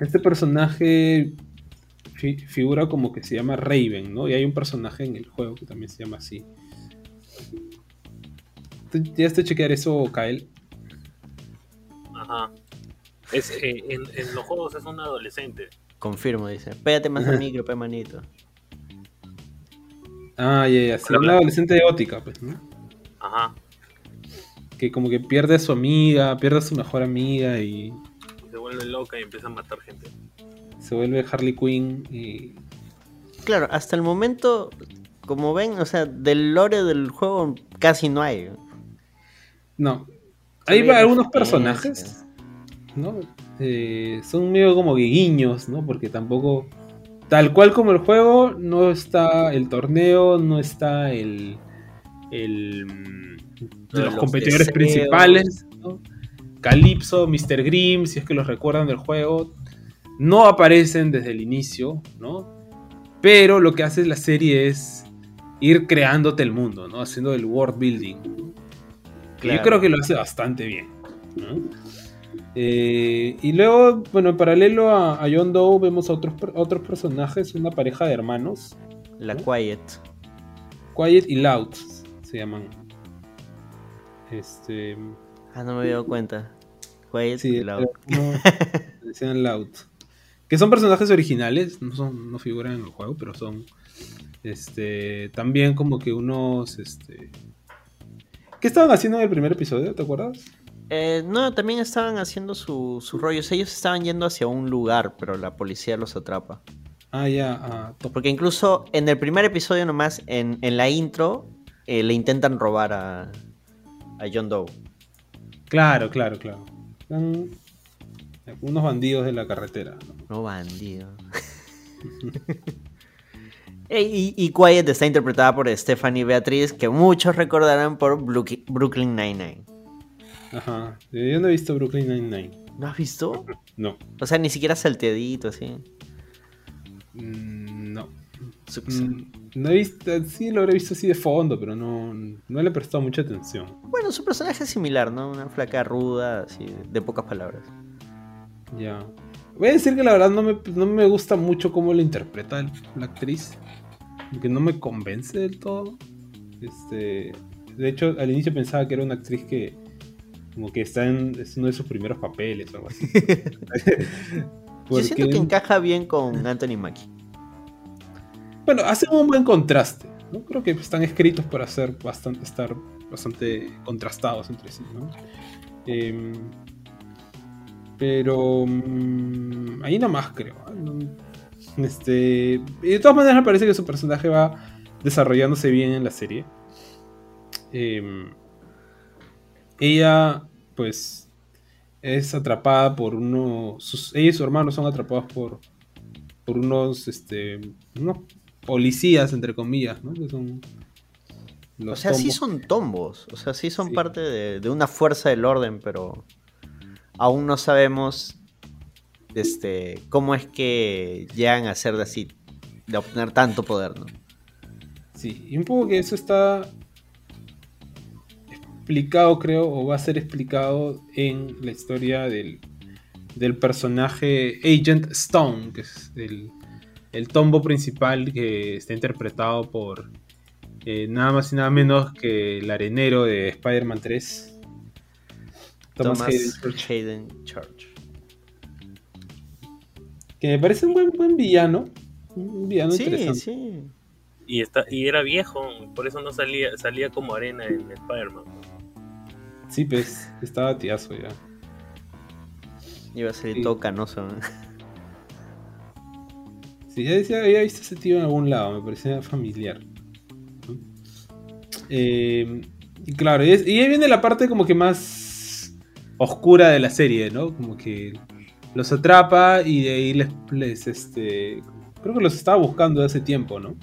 este personaje fi- figura como que se llama Raven, ¿no? Y hay un personaje en el juego que también se llama así. ¿Tú ¿Ya te chequear eso, Kael? Ajá. Es, eh, en, en los juegos es un adolescente. Confirmo, dice. Pégate más al micro, pe manito. Ah, ya, ya, Hola, una adolescente erótica, pues, ¿no? Ajá. Que como que pierde a su amiga, pierde a su mejor amiga y Y se vuelve loca y empieza a matar gente. Se vuelve Harley Quinn y Claro, hasta el momento, como ven, o sea, del lore del juego casi no hay. No. Hay algunos personajes, ¿no? Eh, son medio como guiños, ¿no? Porque tampoco. Tal cual como el juego, no está el torneo, no está el. el de los, los competidores deseos. principales, ¿no? Calypso, Mr. Grimm, si es que los recuerdan del juego, no aparecen desde el inicio, ¿no? Pero lo que hace la serie es ir creándote el mundo, ¿no? Haciendo el world building. Yo creo que lo hace bastante bien. ¿no? Eh, y luego, bueno, en paralelo a, a John Doe vemos a otros, otros personajes, una pareja de hermanos, La Quiet. Quiet y Loud se llaman. Este, Ah, no me había dado cuenta. Quiet sí, y Loud. no, decían Loud. Que son personajes originales, no, son, no figuran en el juego, pero son este, también como que unos... Este, ¿Qué estaban haciendo en el primer episodio? ¿Te acuerdas? Eh, no, también estaban haciendo su- sus rollos. Ellos estaban yendo hacia un lugar, pero la policía los atrapa. Ah, ya, ah, top. Porque incluso en el primer episodio nomás, en, en la intro, eh, le intentan robar a, a John Doe. Claro, claro, claro. Son unos bandidos de la carretera. ¿no? No bandido. Eh, y, y Quiet está interpretada por Stephanie Beatriz, que muchos recordarán por Brooklyn Nine-Nine. Ajá. Yo no he visto Brooklyn Nine-Nine. ¿No has visto? No. O sea, ni siquiera salteadito así. Mm, No. Mm, No he visto, sí lo habré visto así de fondo, pero no, no le he prestado mucha atención. Bueno, su personaje es similar, ¿no? Una flaca ruda, así, de pocas palabras. Ya. Voy a decir que la verdad no me, no me gusta mucho cómo la interpreta el- la actriz. Que no me convence del todo. Este, de hecho, al inicio pensaba que era una actriz que como que está en es uno de sus primeros papeles o algo así. Yo siento que encaja bien con Anthony Mackie. Bueno, hacen un buen contraste. ¿no? Creo que están escritos para hacer bastante, estar bastante contrastados entre sí. ¿no? Em, pero mm, ahí nada más creo. ¿ah? Este, y de todas maneras me parece que su personaje va desarrollándose bien en la serie. Em, ella, pues, es atrapada por uno. Sus, ella y su hermano son atrapados por, por unos, este, unos policías, entre comillas, ¿no? Que son. O sea, sí son tombos. O sea, sí son Sí. parte de, de una fuerza del orden, pero aún no sabemos este, cómo es que llegan a ser de así, de obtener tanto poder, ¿no? Sí, y un poco que eso está explicado, creo, o va a ser explicado en la historia del, personaje Agent Stone, que es el, el tombo principal que está interpretado por eh, nada más y nada menos que el arenero de Spider-Man 3. Thomas Thomas Hayden Church, Hayden Church. que me parece un buen, buen villano. Un villano Sí, interesante. sí. Y, está, y era viejo, por eso no salía, salía como arena en Spider-Man. Sí, pues, estaba tiazo ya. Iba a salir Sí. todo canoso. ¿no? Sí, ya decía, había visto ese tío en algún lado, me parecía familiar. ¿no? Eh, y claro, y, es- y ahí viene la parte como que más oscura de la serie, ¿no? Como que los atrapa y de ahí les, les, este, creo que los estaba buscando hace tiempo, ¿no?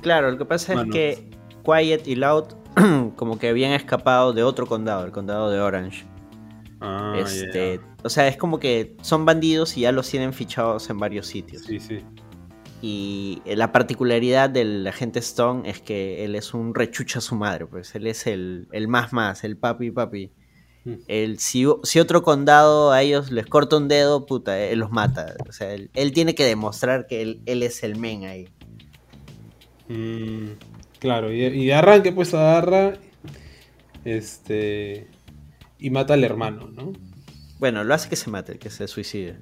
Claro, lo que pasa es que Quiet y Loud como que habían escapado de otro condado, el condado de Orange. Ah, este, O sea, es como que son bandidos y ya los tienen fichados en varios sitios. Sí, sí. Y la particularidad del agente Stone es que él es un rechucha a su madre, pues él es el, el más más, el papi papi. El, si, si otro condado a ellos les corta un dedo, puta, él los mata. O sea, él, él tiene que demostrar que él, él es el men ahí. Mm, claro, y, y arranque pues agarra este y mata al hermano, ¿no? Bueno, lo hace que se mate, que se suicide.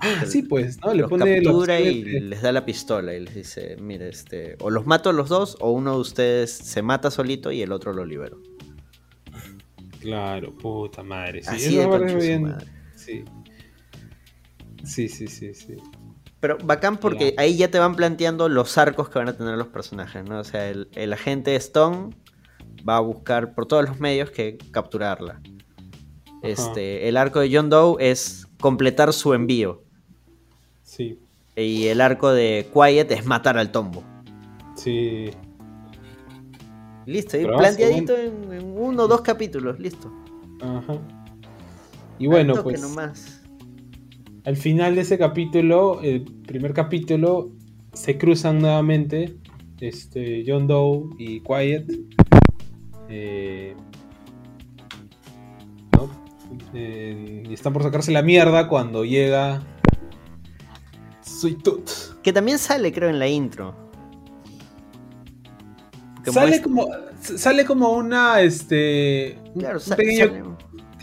Ah, sí, pues, ¿no? Le los pone los captura y les da la pistola y les dice, mire, este, o los mato a los dos o uno de ustedes se mata solito y el otro lo libero. Claro, puta madre. Sí, Así de concha su bien. madre. Sí. Sí, sí, sí, sí. Pero bacán porque ahí ya te van planteando los arcos que van a tener los personajes, ¿no? O sea, el, el agente Stone va a buscar por todos los medios que capturarla. Este, el arco de John Doe es completar su envío. Sí, Y el arco de Quiet es matar al tombo. sí. Listo, Bravazo, planteadito en, en uno o dos capítulos, listo. Ajá. Y bueno, pues nomás. al final de ese capítulo, el primer capítulo, se cruzan nuevamente este, John Doe y Quiet. eh, ¿no? Eh, y están por sacarse la mierda cuando llega Sweet Tooth. Que también sale, creo, en la intro. Sale muestra- como, sale como una, este, Claro, un sa- pequeño- sale-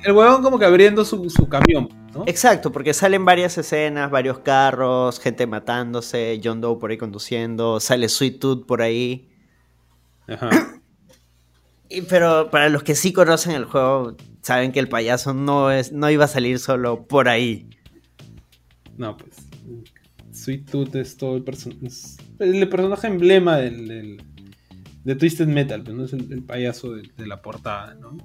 el huevón como que abriendo su, su camión, ¿no? Exacto, porque salen varias escenas, varios carros, gente matándose, John Doe por ahí conduciendo, sale Sweet Tooth por ahí. Ajá. Y- pero para los que sí conocen el juego, saben que el payaso no, es, no iba a salir solo por ahí. No, pues. Sweet Tooth es todo el, perso- es el personaje emblema del, del- de Twisted Metal, pues, ¿no? Es el, el payaso de, de la portada, ¿no?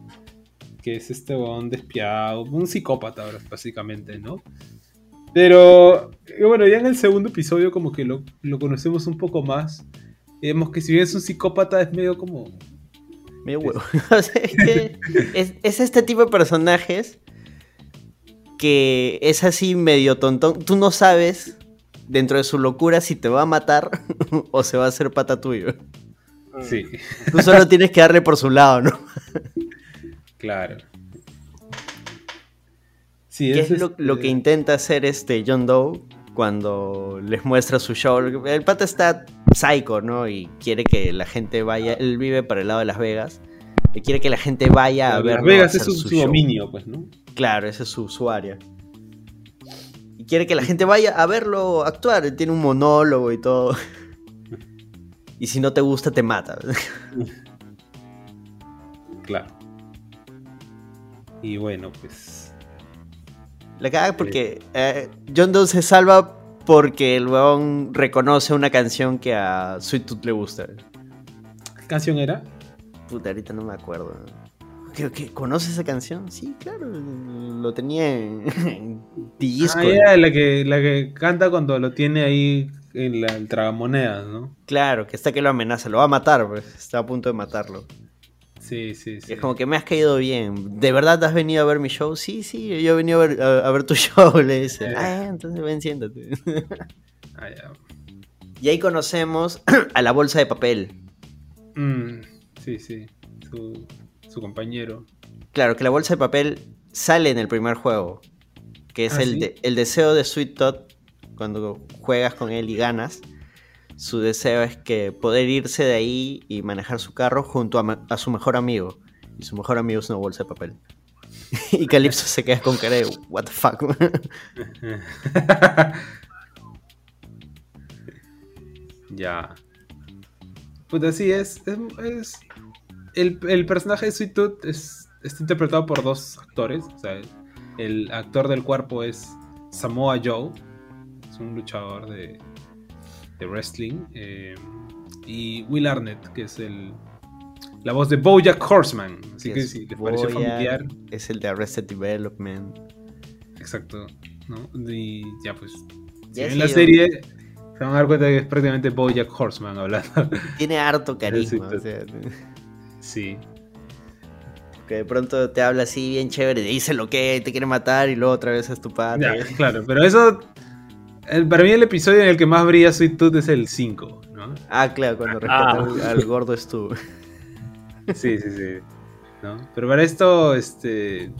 Que es este huevón despiadado, un psicópata, ahora, básicamente, ¿no? Pero, bueno, ya en el segundo episodio como que lo, lo conocemos un poco más. Vemos que si bien es un psicópata, es medio como... Medio huevo. O sea, es, que es, es este tipo de personajes que es así medio tontón. Tú no sabes dentro de su locura si te va a matar o se va a hacer pata tuyo. Mm. Sí, Tú solo tienes que darle por su lado, ¿no? claro. Sí, Que es lo, este- lo que intenta hacer este John Doe cuando les muestra su show. El pata está psycho, ¿no? Y quiere que la gente vaya. Él vive para el lado de Las Vegas. Y quiere que la gente vaya a ver. Las Vegas es su, su dominio, pues, ¿no? Claro, ese es su, su área. Y quiere que la gente vaya a verlo actuar. Él Tiene un monólogo y todo. Y si no te gusta, te mata. Claro. Y bueno, pues. La caga porque eh, John Doe se salva porque el weón reconoce una canción que a Sweet Tooth le gusta. ¿Qué canción era? Puta, ahorita no me acuerdo. ¿Qué, qué, ¿Conoces esa canción? Sí, claro. Lo tenía en, en disco. Ah, era la que, la que canta cuando lo tiene ahí en la, el tragamonedas, ¿no? Claro, que está que lo amenaza. Lo va a matar, pues. Está a punto de matarlo. Sí, sí, sí. es como que me has caído bien. ¿De verdad has venido a ver mi show? Sí, sí, yo he venido a ver, a, a ver tu show, le dice. Eh. Ah, entonces ven, siéntate. Ah, ya. y ahí conocemos a la bolsa de papel. Mm, sí, sí. Su, su compañero. Claro, que la bolsa de papel sale en el primer juego. Que es Ah, el, ¿sí? de- el deseo de Sweet Todd cuando juegas con él y ganas. Su deseo es que poder irse de ahí y manejar su carro junto a, su mejor amigo. Y su mejor amigo es una bolsa de papel. y Calypso se queda con cara de, what the fuck. ya. Pues así es. es, el personaje de Sweet Tooth es, está interpretado por dos actores. O sea, el actor del cuerpo es Samoa Joe. Es un luchador de, de wrestling. eh, y Will Arnett, que es el, la voz de Bojack Horseman. Así que es si les pareció familiar. Es el de Arrested Development. Exacto. ¿no? Y ya pues. Si Ya ven sí, la serie, se van a dar cuenta que es prácticamente Bojack Horseman hablando. Tiene harto carisma. Sí, o sea, sí. que de pronto te habla así bien chévere, dice lo que te quiere matar y luego otra vez es tu. Ya, claro, pero eso. El- para mí, el episodio en el que más brilla Sweet Tooth es el 5, ¿no? Ah, claro, cuando rescata Ah. al, al gordo Stu. Sí, sí, sí. ¿no? Pero para esto, este.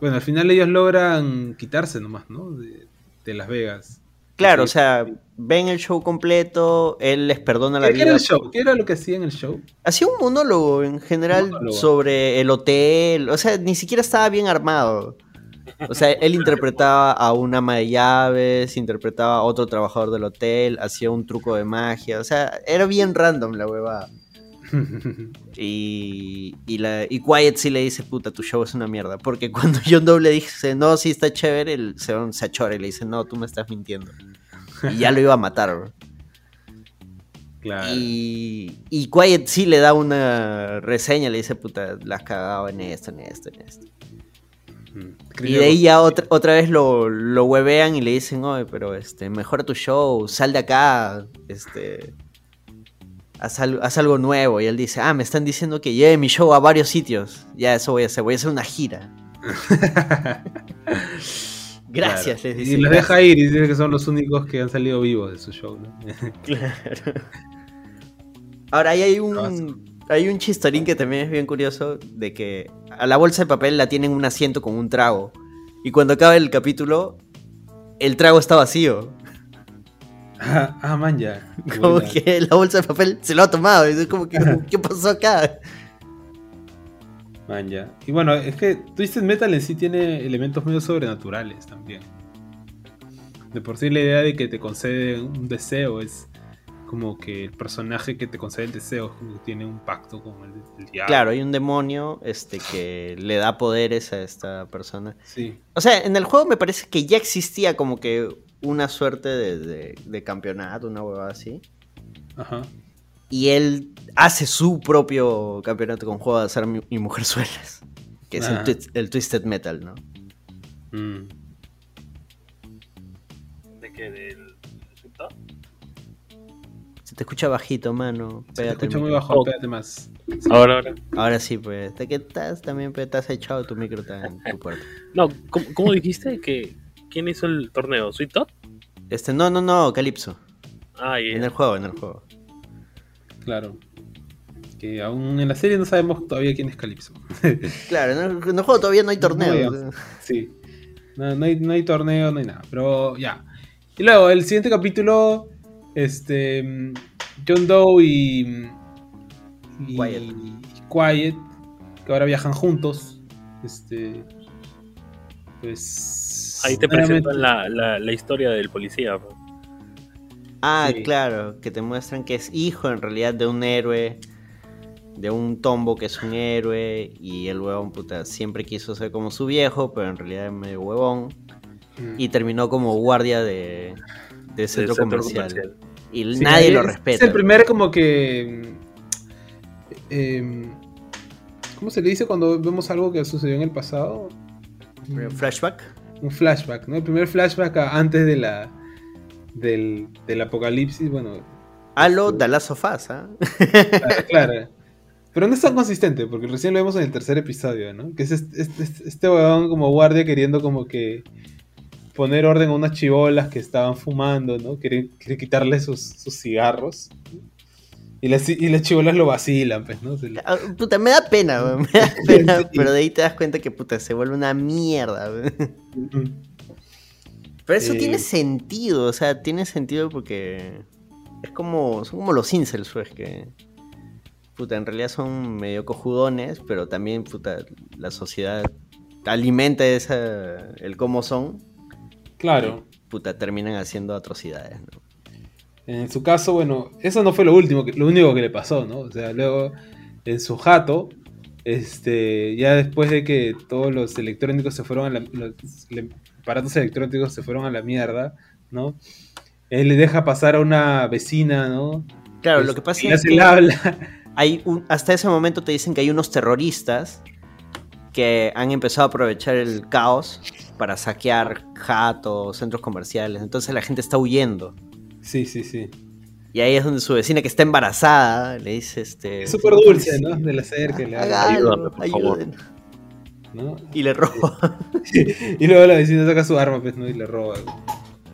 Bueno, al final ellos logran quitarse nomás, ¿no? De, de Las Vegas. Claro, Sí. o sea, ven el show completo, él les perdona la ¿Qué, qué era vida. el show? ¿Qué era lo que hacía en el show? Hacía un monólogo en general monólogo. sobre el hotel, o sea, ni siquiera estaba bien armado. O sea, él interpretaba a un ama de llaves, interpretaba a otro trabajador del hotel, hacía un truco de magia, o sea, era bien random la huevada. Y, y, la, y Quiet sí le dice, puta, tu show es una mierda. Porque cuando John Doe le dice, no, sí está chévere, el se, se achora y le dice, no, tú me estás mintiendo. Y ya lo iba a matar, bro. claro. Y, y Quiet sí le da una reseña, le dice, puta, la has cagado en esto, en esto, en esto. Mm. Y de ahí ya otra, otra vez lo, lo huevean y le dicen, oye, pero este, mejora tu show, sal de acá, este... haz, al- haz algo nuevo. Y él dice, ah, me están diciendo que lleve mi show a varios sitios. Ya, eso voy a hacer, voy a hacer una gira. Gracias, Claro. les dice. Y los deja ir y dice que son los únicos que han salido vivos de su show, ¿no? Claro. Ahora, ahí hay un, hay un chistorín que también es bien curioso, de que a la bolsa de papel la tienen un asiento con un trago. Y cuando acaba el capítulo, el trago está vacío. ah, ah, man, ya. Como buena. que la bolsa de papel se lo ha tomado. Y es como que, ¿qué pasó acá? Man, ya. Y bueno, es que Twisted Metal en sí tiene elementos medio sobrenaturales también. De por sí la idea de que te concede un deseo es como que el personaje que te concede el deseo tiene un pacto con el, el diablo. Claro, hay un demonio este, que le da poderes a esta persona. Sí. O sea, en el juego me parece que ya existía como que una suerte de, de- de campeonato, una huevada así. Ajá. Y él hace su propio campeonato con juego de hacer mi, mi mujerzuelas. Que es el, twi- el Twisted Metal, ¿no? Mm. ¿De qué? ¿Del te escucha bajito, mano. Te escucha muy bajo, Oh. pégate más. Ahora, ahora. Ahora sí, pues. Te que estás también, pues, te has echado tu micro está en tu puerta. No, ¿cómo, cómo dijiste que quién hizo el torneo? ¿Sweet Tot? Este, no, no, no, Calypso. Ah, ya. En el juego, en el juego. Claro. Que aún en la serie no sabemos todavía quién es Calypso. Claro, en el, en el juego todavía no hay torneo. No, Sí. No, no hay, no hay torneo, no hay nada. Pero ya. Y luego, el siguiente capítulo. Este. John Doe y. y Quiet. y Quiet, Que ahora viajan juntos. Este. Pues. Ahí te presentan la, la, la historia del policía. Ah, Sí. claro, que te muestran que es hijo en realidad de un héroe, de un tombo que es un héroe, y el huevón puta siempre quiso ser como su viejo, pero en realidad es medio huevón, Mm. y terminó como guardia de, centro, comercial. Y Sí, nadie lo es- respeta. Es el primer como que... mm, em, ¿Cómo se le dice cuando vemos algo que sucedió en el pasado? Primer Flashback. Un flashback, ¿no? El primer flashback a- antes de la del, del apocalipsis, bueno, Halo, Este- The Last of Us, ¿ah? claro. Pero no es tan consistente, porque recién lo vemos en el tercer episodio, ¿no? Que es este, este, este como guardia queriendo como que poner orden a unas chivolas que estaban fumando, ¿no? Quiere, quiere quitarle sus, sus cigarros. Y las, y las chivolas lo vacilan, pues, ¿no? Se Ah, Puta, me da pena, me da pena, Sí. pero de ahí te das cuenta que puta se vuelve una mierda. Pero eso Eh. tiene sentido, o sea, tiene sentido porque es como, son como los incels, pues, que puta, en realidad son medio cojudones, pero también, puta, la sociedad alimenta esa, el cómo son, Claro. puta, terminan haciendo atrocidades, ¿no? En su caso, bueno, eso no fue lo último, que- lo único que le pasó, ¿no? O sea, luego en su jato, este, ya después de que todos los electrónicos se fueron a la, los aparatos electrónicos se fueron a la mierda, ¿no? Él le deja pasar a una vecina, ¿no? Claro, Pues, lo que pasa y es que habla. hay un, hasta ese momento te dicen que hay unos terroristas que han empezado a aprovechar el caos para saquear jatos, centros comerciales, entonces la gente está huyendo. Sí, sí, sí. Y ahí es donde su vecina que está embarazada le dice este. Es súper dulce, ¿no? De la que le Haga habla, algo, Ayúdame, por favor. ayuden. ¿no? Y le roba. Y luego la vecina saca su arma, pues, ¿no? Y le roba.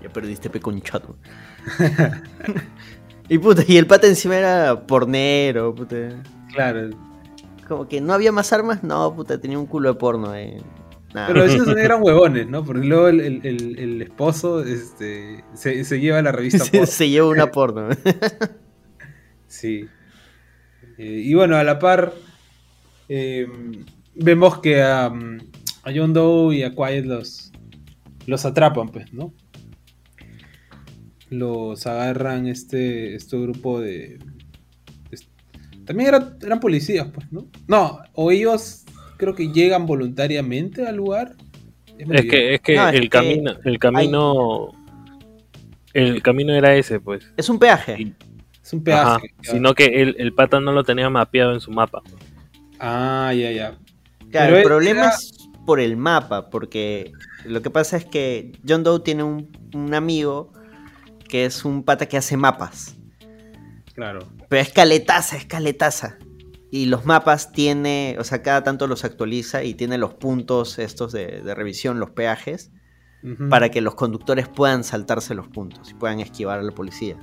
ya perdiste pe con chato. y puta, y el pata encima era pornero, puta. Claro. Como que no había más armas, no, puta, tenía un culo de porno ahí. Pero los vecinos también eran huevones, ¿no? Porque luego el, el- el- el esposo este, se, se lleva la revista porno. se lleva una porno. Sí. Eh, y bueno, a la par, eh, vemos que a, mm, a John Doe y a Quiet los, los atrapan, pues, ¿no? Los agarran este, este grupo de... También eran, eran policías, pues, ¿no? No, o ellos creo que llegan voluntariamente al lugar. Es que, es que No, es el que camino, el camino, el camino era ese, pues. es un peaje. Y- Es un Ajá, peaje. sino que el, el pata no lo tenía mapeado en su mapa. Ah, ya, ya. Claro, Pero el problema era- es por el mapa, porque lo que pasa es que John Doe tiene un, un amigo que es un pata que hace mapas. Claro. Pero es caletaza, es caletaza. Y los mapas tiene, o sea, cada tanto los actualiza y tiene los puntos estos de, de revisión, los peajes, para que los conductores puedan saltarse los puntos y puedan esquivar a la policía.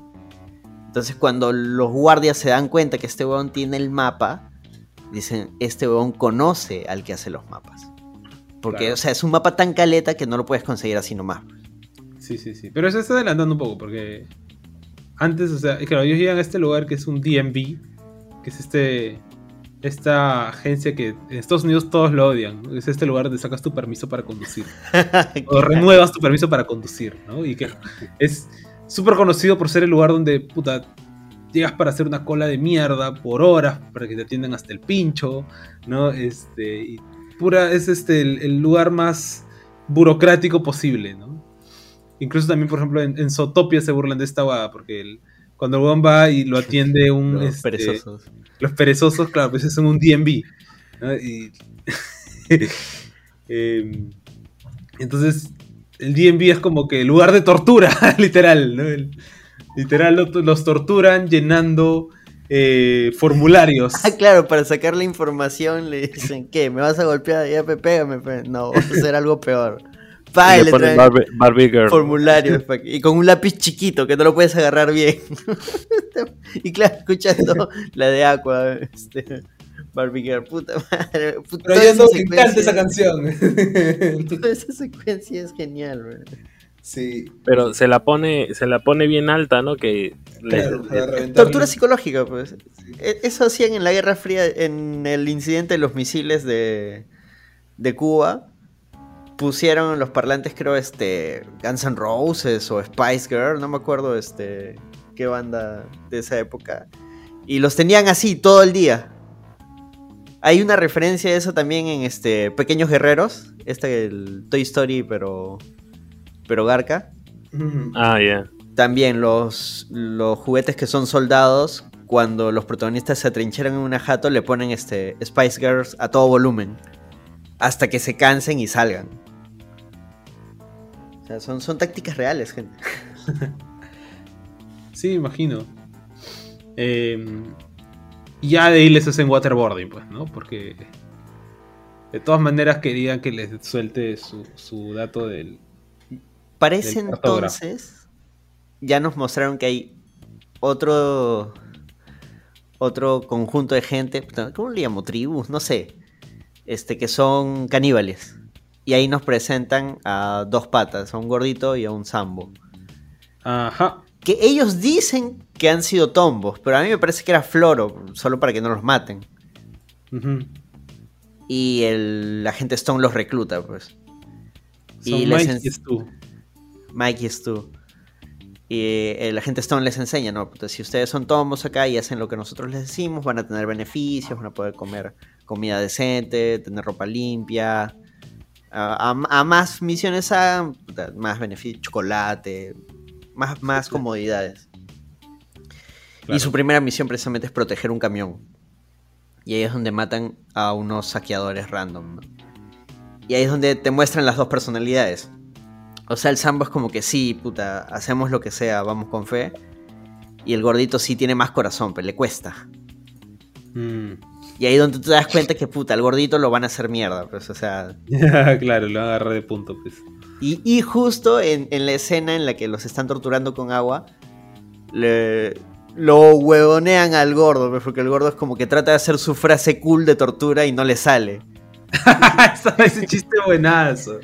Entonces cuando los guardias se dan cuenta que este huevón tiene el mapa, dicen, este huevón conoce al que hace los mapas. Porque, Claro. o sea, es un mapa tan caleta que no lo puedes conseguir así nomás. Sí, sí, sí. Pero se está adelantando un poco porque antes, o sea, claro, ellos llegan a este lugar que es un DMV, que es este esta agencia que en Estados Unidos todos lo odian. Es este lugar donde sacas tu permiso para conducir. o renuevas tu permiso para conducir, ¿no? Y que es súper conocido por ser el lugar donde, puta, llegas para hacer una cola de mierda por horas, para que te atiendan hasta el pincho, ¿no? Este, y pura, es este, el, el lugar más burocrático posible, ¿no? Incluso también, por ejemplo, en, en Zootopia se burlan de esta guada, porque el- cuando el weón va y lo atiende un... Los este, perezosos. los perezosos, claro, pues son un DMV. ¿no? Y, em, entonces, el DMV es como que el lugar de tortura, literal. ¿no? El- literal, lo- los torturan llenando eh, formularios. Ah, claro, para sacar la información le dicen, ¿qué? ¿Me vas a golpear? Ya, pégame, pe". No, vas a hacer algo peor. Pa, Y le ponen Barbie, Barbie Girl. que- y con un lápiz chiquito que no lo puedes agarrar bien. y claro, escuchando la de Aqua, este, Barbie Girl, puta madre. puta, Pero ya no me encanta esa canción. Toda esa secuencia es genial, bro. sí. Pero se la pone, se la pone bien alta, ¿no? Que Claro, le- Tortura psicológica, pues. E- Eso hacían en la Guerra Fría, en el incidente de los misiles de, de Cuba. Pusieron los parlantes, creo, este. Guns N' Roses o Spice Girl, no me acuerdo este. qué banda de esa época. Y los tenían así todo el día. Hay una referencia a eso también en este Pequeños Guerreros. Este el Toy Story, pero. Pero Garca. Ah, ya. También los, los juguetes que son soldados, cuando los protagonistas se atrincheran en una jato, le ponen este Spice Girls a todo volumen. Hasta que se cansen y salgan. Sea, son, son tácticas reales, gente. Sí, imagino. Eh, y ya de ahí les hacen waterboarding, pues, ¿no? Porque de todas maneras querían que les suelte su, su dato del... Cartógrafo. entonces, ya nos mostraron que hay otro. Otro conjunto de gente. ¿Cómo le llamo? Tribus, no sé. Este, que son caníbales. Y ahí nos presentan a dos patas, a un gordito y a un sambo. Ajá. Que ellos dicen que han sido tombos, pero a mí me parece que era floro, solo para que no los maten. Ujú. Y el agente Stone los recluta, pues. Son Y les Mike ens- y Stu. Mike y Stu. Y el agente Stone les enseña, ¿no? Si ustedes son tombos acá y hacen lo que nosotros les decimos, van a tener beneficios, van a poder comer comida decente, tener ropa limpia. A, a- a más misiones puta, más beneficios, chocolate, más, más comodidades. Claro. Y su primera misión precisamente es proteger un camión. Y ahí es donde matan a unos saqueadores random. ¿no? Y ahí es donde te muestran las dos personalidades. O sea, el Sambo es como que sí, puta, hacemos lo que sea, vamos con fe. Y el gordito sí tiene más corazón, pero le cuesta. Mm. Y ahí donde tú te das cuenta que puta, al gordito lo van a hacer mierda. Pues, o sea. claro, lo agarré de punto, pues. Y, y justo en, en la escena en la que los están torturando con agua, le, lo huevonean al gordo, pues, porque el gordo es como que trata de hacer su frase cool de tortura y no le sale. Ese chiste buenazo.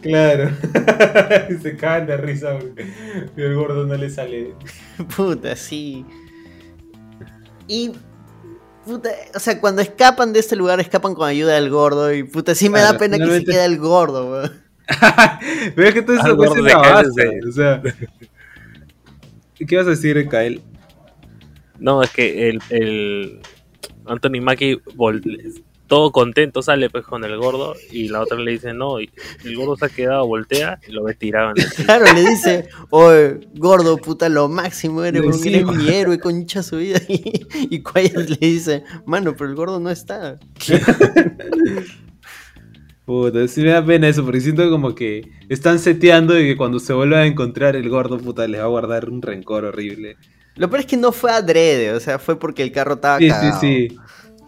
Claro. Se cagan de risa porque el gordo no le sale. Puta, sí. Y. Puta, o sea, cuando escapan de este lugar, escapan con ayuda del gordo. Y puta, sí me da Claro, pena que se quede el gordo, weón. Es que todo eso pues, es la base. O sea. ¿Qué vas a decir, Kael? No, es que el, el Anthony Mackie vol- todo contento sale pues con el gordo y la otra le dice no, y el gordo se ha quedado, voltea y lo ve tirado en el. Claro, le dice, oye, gordo, puta, lo máximo eres, Le weón, eres mi héroe, concha su vida. Y, y Quiet le dice, mano, pero el gordo no está. Puta, sí me da pena eso, porque siento como que están seteando y que cuando se vuelva a encontrar el gordo, puta, les va a guardar un rencor horrible. Lo peor es que no fue adrede, o sea, fue porque el carro estaba Sí, cagado. sí, sí.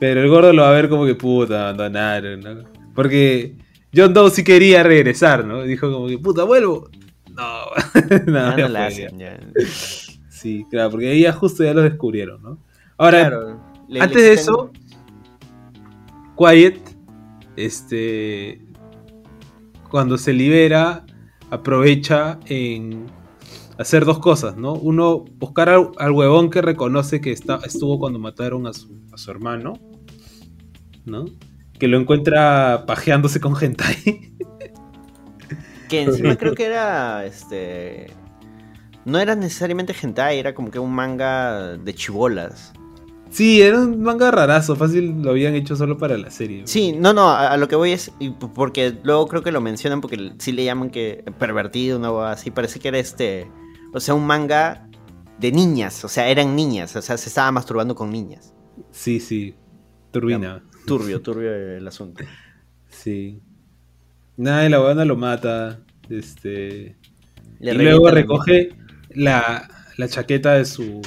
Pero el gordo lo va a ver como que puta, abandonaron, ¿no? Porque John Doe sí quería regresar, ¿no? Dijo como que puta, vuelvo. No, no, Ya no la hacen, ya. Sí, claro, porque ahí ya justo ya lo descubrieron, ¿no? Ahora, Claro, le- antes le de eso, Quiet, este, cuando se libera, aprovecha en hacer dos cosas, ¿no? Uno, buscar al, al huevón que reconoce que está, estuvo cuando mataron a su, a su hermano, ¿no? Que lo encuentra pajeándose con hentai. Que encima creo que era, este... No era necesariamente hentai, era como que un manga de chibolas. sí, era un manga rarazo, fácil lo habían hecho solo para la serie. Sí, no, no, a, a lo que voy es, porque luego creo que lo mencionan porque sí le llaman que pervertido, una hueá así, parece que era este, o sea, un manga de niñas, o sea, eran niñas, o sea, se estaba masturbando con niñas. Sí, sí, turbina. Turbio, turbio el asunto. Sí. Nada, la huevona lo mata. Este. Le y luego recoge la, la chaqueta de su.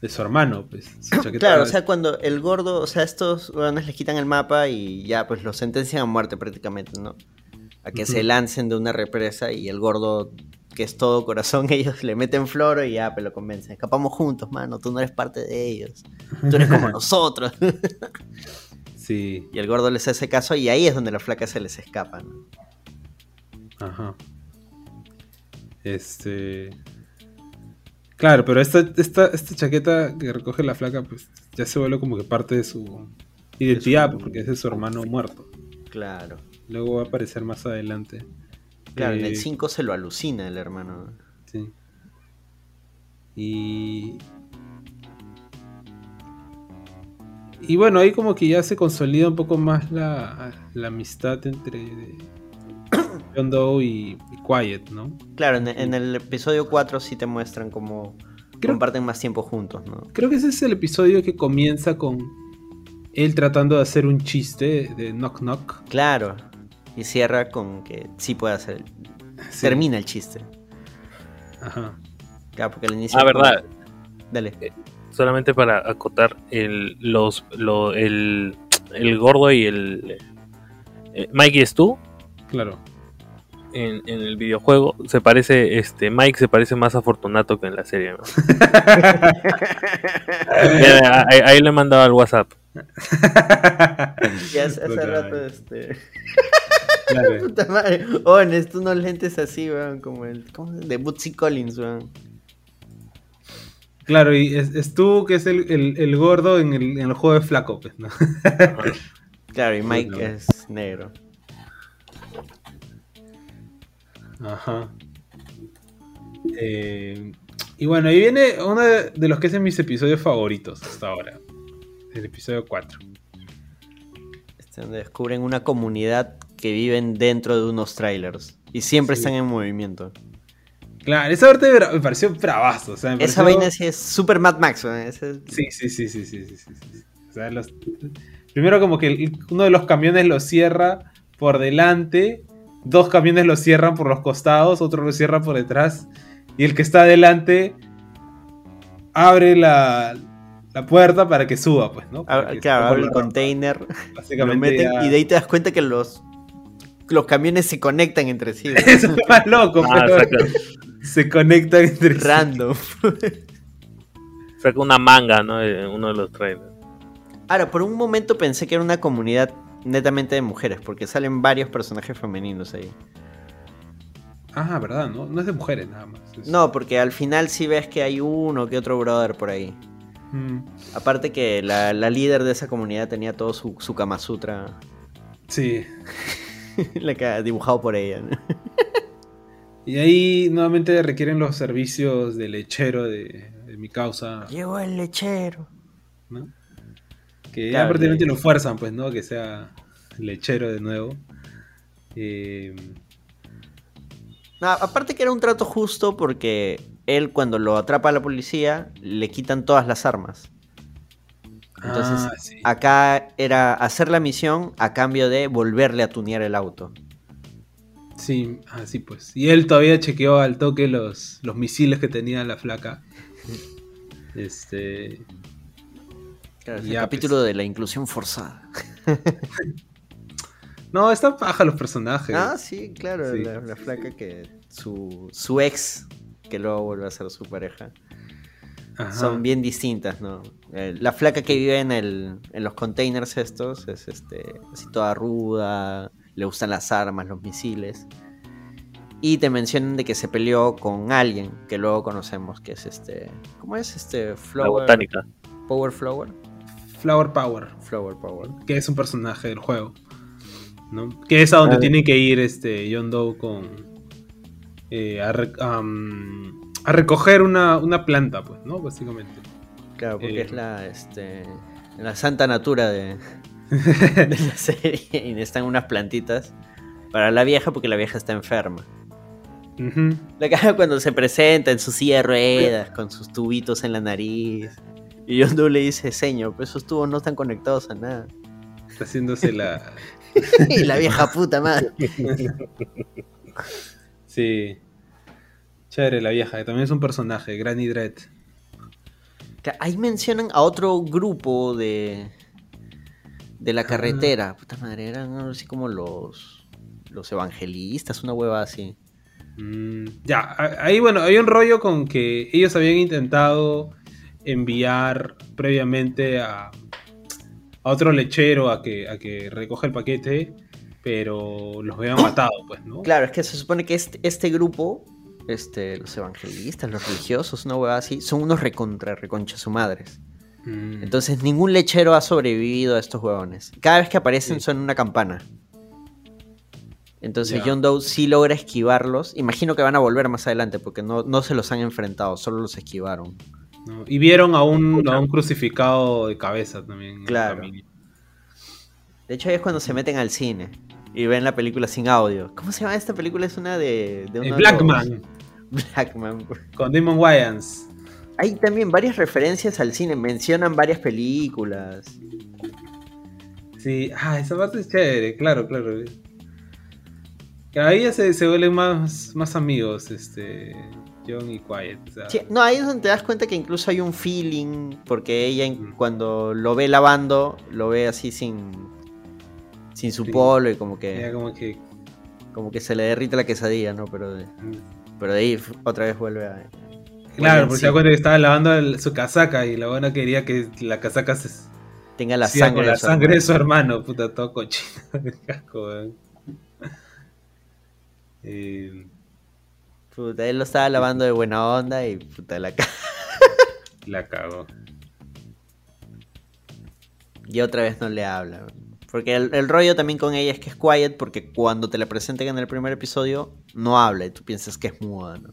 de su hermano, pues. Su chaqueta- Claro, o sea, cuando el gordo, o sea, estos hueones les quitan el mapa y ya, pues los sentencian a muerte prácticamente, ¿no? A que se lancen de una represa y el gordo, que es todo corazón, ellos le meten floro y ya, pues lo convencen. Escapamos juntos, mano, tú no eres parte de ellos. Tú eres como nosotros. Sí, y el gordo les hace caso y ahí es donde la flaca se les escapa, ¿no? ajá. Este. Claro, pero esta, esta, esta chaqueta que recoge la flaca, pues ya se vuelve como que parte de su identidad, porque es de su hermano muerto. Claro. Luego va a aparecer más adelante. Claro, en el 5 se lo alucina el hermano. Sí. Y. Y bueno, ahí como que ya se consolida un poco más la, la amistad entre John Doe y, y Quiet, ¿no? Claro, en, en el episodio 4 sí te muestran Creo- comparten más tiempo juntos, ¿no? Creo que ese es el episodio que comienza con él tratando de hacer un chiste de knock knock. Claro. Y cierra con que sí puede hacer. el- Sí. Termina el chiste. Ajá. Claro, porque al inicio. Ah, verdad. Dale. Solamente para acotar, el, los, lo- el, el gordo y el... eh, Mike y Stu Claro. en, en el videojuego se parece, este, Mike se parece más a Fortunato que en la serie. ¿no? Mira, ahí, ahí le he mandado al WhatsApp. Y hace, rato, este. Claro. Puta madre. Oh, necesito unos lentes así, weón. Como el. ¿Cómo se- De Bootsy Collins, weón. Claro, y es, es tú que es el, el- el gordo en el, en el juego de flaco, pues, ¿no? Claro, y Mike es negro. Ajá. Eh, y bueno, ahí viene uno de, de los que es mis episodios favoritos hasta ahora. El episodio 4. Este, donde descubren una comunidad que viven dentro de unos trailers. Y siempre Sí. están en movimiento. Claro, esa parte me, pareció bravazo. O sea, me Esa pareció- vaina sí es super Mad Max. Ese- Sí, sí, sí, sí, sí, sí, sí, sí. O sea, los- Primero como que uno de los camiones lo cierra por delante, dos camiones lo cierran por los costados, otro lo cierra por detrás, y el que está adelante abre la, la puerta para que suba, pues, ¿no? Para que claro, abre el container, Básicamente meten ya- y de ahí te das cuenta que los, los camiones se conectan entre sí. Eso es lo más loco, Ah, pero saca, se conectan entre sí. Random. saca una manga, ¿no? En uno de los trailers. Ahora, por un momento pensé que era una comunidad netamente de mujeres, porque salen varios personajes femeninos ahí. Ah, verdad, ¿no? No es de mujeres nada más. es- No, porque al final sí ves que hay uno que otro brother por ahí. Mm, Aparte que la, la líder de esa comunidad tenía todo su, su Kama Sutra sí. la que- dibujado por ella. ¿no? Y ahí nuevamente requieren los servicios de lechero de, de mi causa, Llegó el lechero. ¿no? Que Claro, ya prácticamente que- lo fuerzan, pues, ¿no? Que sea lechero de nuevo. Eh, No, aparte que era un trato justo porque él cuando lo atrapa a la policía le quitan todas las armas. Entonces, ah, sí. Acá era hacer la misión a cambio de volverle a tunear el auto. Sí, así pues. Y él todavía chequeó al toque los, los misiles que tenía la flaca. Este. Claro, es el Ya, capítulo de la inclusión forzada. No, está paja los personajes. Ah, sí, claro, Sí. La, la flaca que su, su ex, que luego vuelve a ser su pareja, Ajá. son bien distintas, ¿no? Eh, la flaca que vive en, el, en los containers estos es este, así toda ruda, le gustan las armas, los misiles. Y te mencionan de que se peleó con alguien que luego conocemos, que es este... ¿Cómo es? Este La Flower... botánica. Power Flower. Flower Power, Flower Power. que es un personaje del juego. ¿no? Que es a donde Ah. tiene que ir este John Doe con. eh, a, a recoger una, una planta, pues, ¿no? Básicamente. Claro, porque Eh. es la, este, la santa natura de, de la serie y necesitan unas plantitas para la vieja porque la vieja está enferma. La cara cuando se presenta en su silla de ruedas con sus tubitos en la nariz. Y John Doe le dice, señor, pero esos tubos no están conectados a nada. Está haciéndose la. y la vieja puta madre. Sí. Chévere, la vieja, que también es un personaje, Granny Dread. Ahí mencionan a otro grupo de, de la carretera. Puta madre, eran así como los, los evangelistas, una hueva así. Mm, ya, ahí bueno, hay un rollo con que ellos habían intentado enviar previamente a, a otro lechero a que, a que recoja el paquete, pero los habían matado, pues, ¿no? Claro, es que se supone que este, este grupo, este, los evangelistas, los religiosos, una hueva así, son unos recontra reconcha su madres. Mm, Entonces ningún lechero ha sobrevivido a estos huevones. Cada vez que aparecen Sí. son una campana. Entonces. John Doe sí logra esquivarlos. Imagino que van a volver más adelante porque no, no se los han enfrentado, solo los esquivaron. ¿no? Y vieron a un, a un crucificado de cabeza también. en el Claro. De hecho ahí es cuando se meten al cine y ven la película sin audio. ¿Cómo se llama esta película? Es una de... de uno Eh, de Blackman, Blackman. con Damon Wayans. Hay también varias referencias al cine, mencionan varias películas. Sí, ah, esa parte es chévere, claro, claro. Ahí ya se, se vuelven más, más amigos, este, John y Quiet. Sí, no, ahí es donde te das cuenta que incluso hay un feeling, porque ella Mm. cuando lo ve lavando, lo ve así sin, sin su Sí. polo y como que, como que... como que se le derrite la quesadilla, ¿no? Pero de, pero de ahí otra vez vuelve a... Claro, porque sí. se da cuenta que estaba lavando el- su casaca y la buena quería que la casaca se tenga la sangre. con la de su sangre de hermano. su hermano, puta, todo cochino de casco, weón. Eh, Puta, él lo estaba lavando de buena onda y puta la ca- la cagó. Y otra vez no le habla. Porque el, el rollo también con ella es que es quiet porque cuando te la presentan en el primer episodio no habla y tú piensas que es muda, ¿no?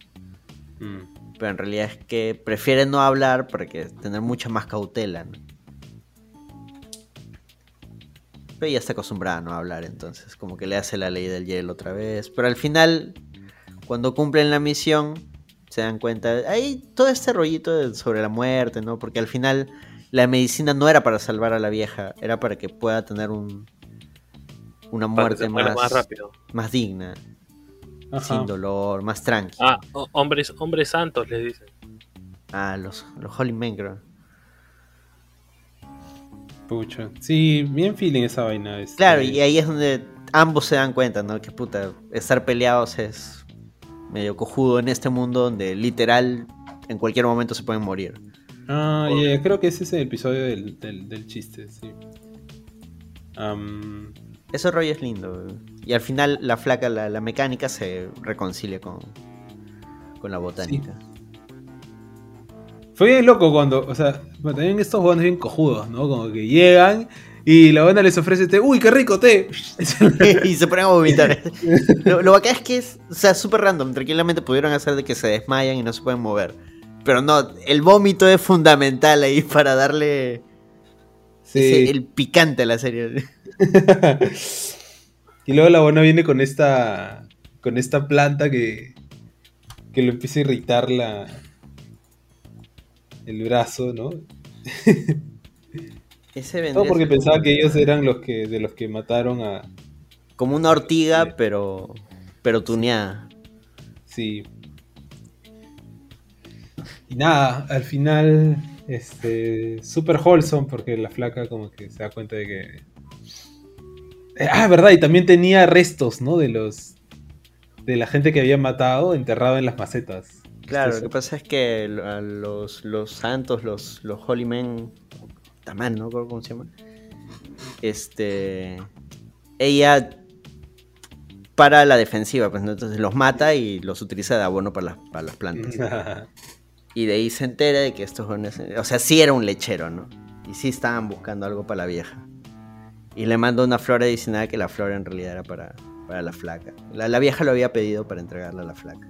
Mm. Pero en realidad es que prefiere no hablar para que tener mucha más cautela, ¿no? Pero ella está acostumbrada a no hablar, entonces como que le hace la ley del hielo otra vez. Pero al final, cuando cumplen la misión, se dan cuenta, hay todo este rollito de- sobre la muerte, ¿no? Porque al final la medicina no era para salvar a la vieja, era para que pueda tener un una muerte más, más rápido. más digna, Ajá. sin dolor, más tranqui. Ah, ho- hombres, hombres santos les dicen. Ah, los, los Holy Men, creo. Pucha. Sí, bien feeling esa vaina. este. Claro, y ahí es donde ambos se dan cuenta, ¿no? Que puta, estar peleados es medio cojudo en este mundo donde literal en cualquier momento se pueden morir. Ah, ya, creo que ese es el episodio del, del, del chiste, sí. Am, Ese rollo es lindo. Y al final la flaca, la, la mecánica, se reconcilia con, con la botánica. fue bien loco cuando, o sea, bueno, también estos buenos bien cojudos, ¿no? Como que llegan y la buena les ofrece té. ¡Uy, qué rico té! y se ponen a vomitar. lo, lo bacán es que es, o sea, súper random. Tranquilamente pudieron hacer de que se desmayan y no se pueden mover. Pero no, el vómito es fundamental ahí para darle ese- el picante a la serie. y luego la buena viene con esta, con esta planta que, que lo empieza a irritar la, el brazo, ¿no? Ese Todo porque pensaba que ellos eran los que, de los que mataron a, Como una ortiga, pero. Pero tuneada. sí. Y nada, al final, este, super wholesome porque la flaca como que se da cuenta de que... Eh, ah, verdad, y también tenía restos, ¿no? De los... De la gente que había matado enterrado en las macetas. Claro, lo que pasa es que los, los santos, los, los holy men, tamán, ¿no? ¿Cómo se llama? Este. Ella para la defensiva, pues ¿no? entonces los mata y los utiliza de abono para las, para las plantas. Y de ahí se entera de que estos jóvenes. O sea, sí era un lechero, ¿no? Y sí estaban buscando algo para la vieja. Y le manda una flor adicional que la flor en realidad era para, para la flaca. La, la vieja lo había pedido para entregarla a la flaca.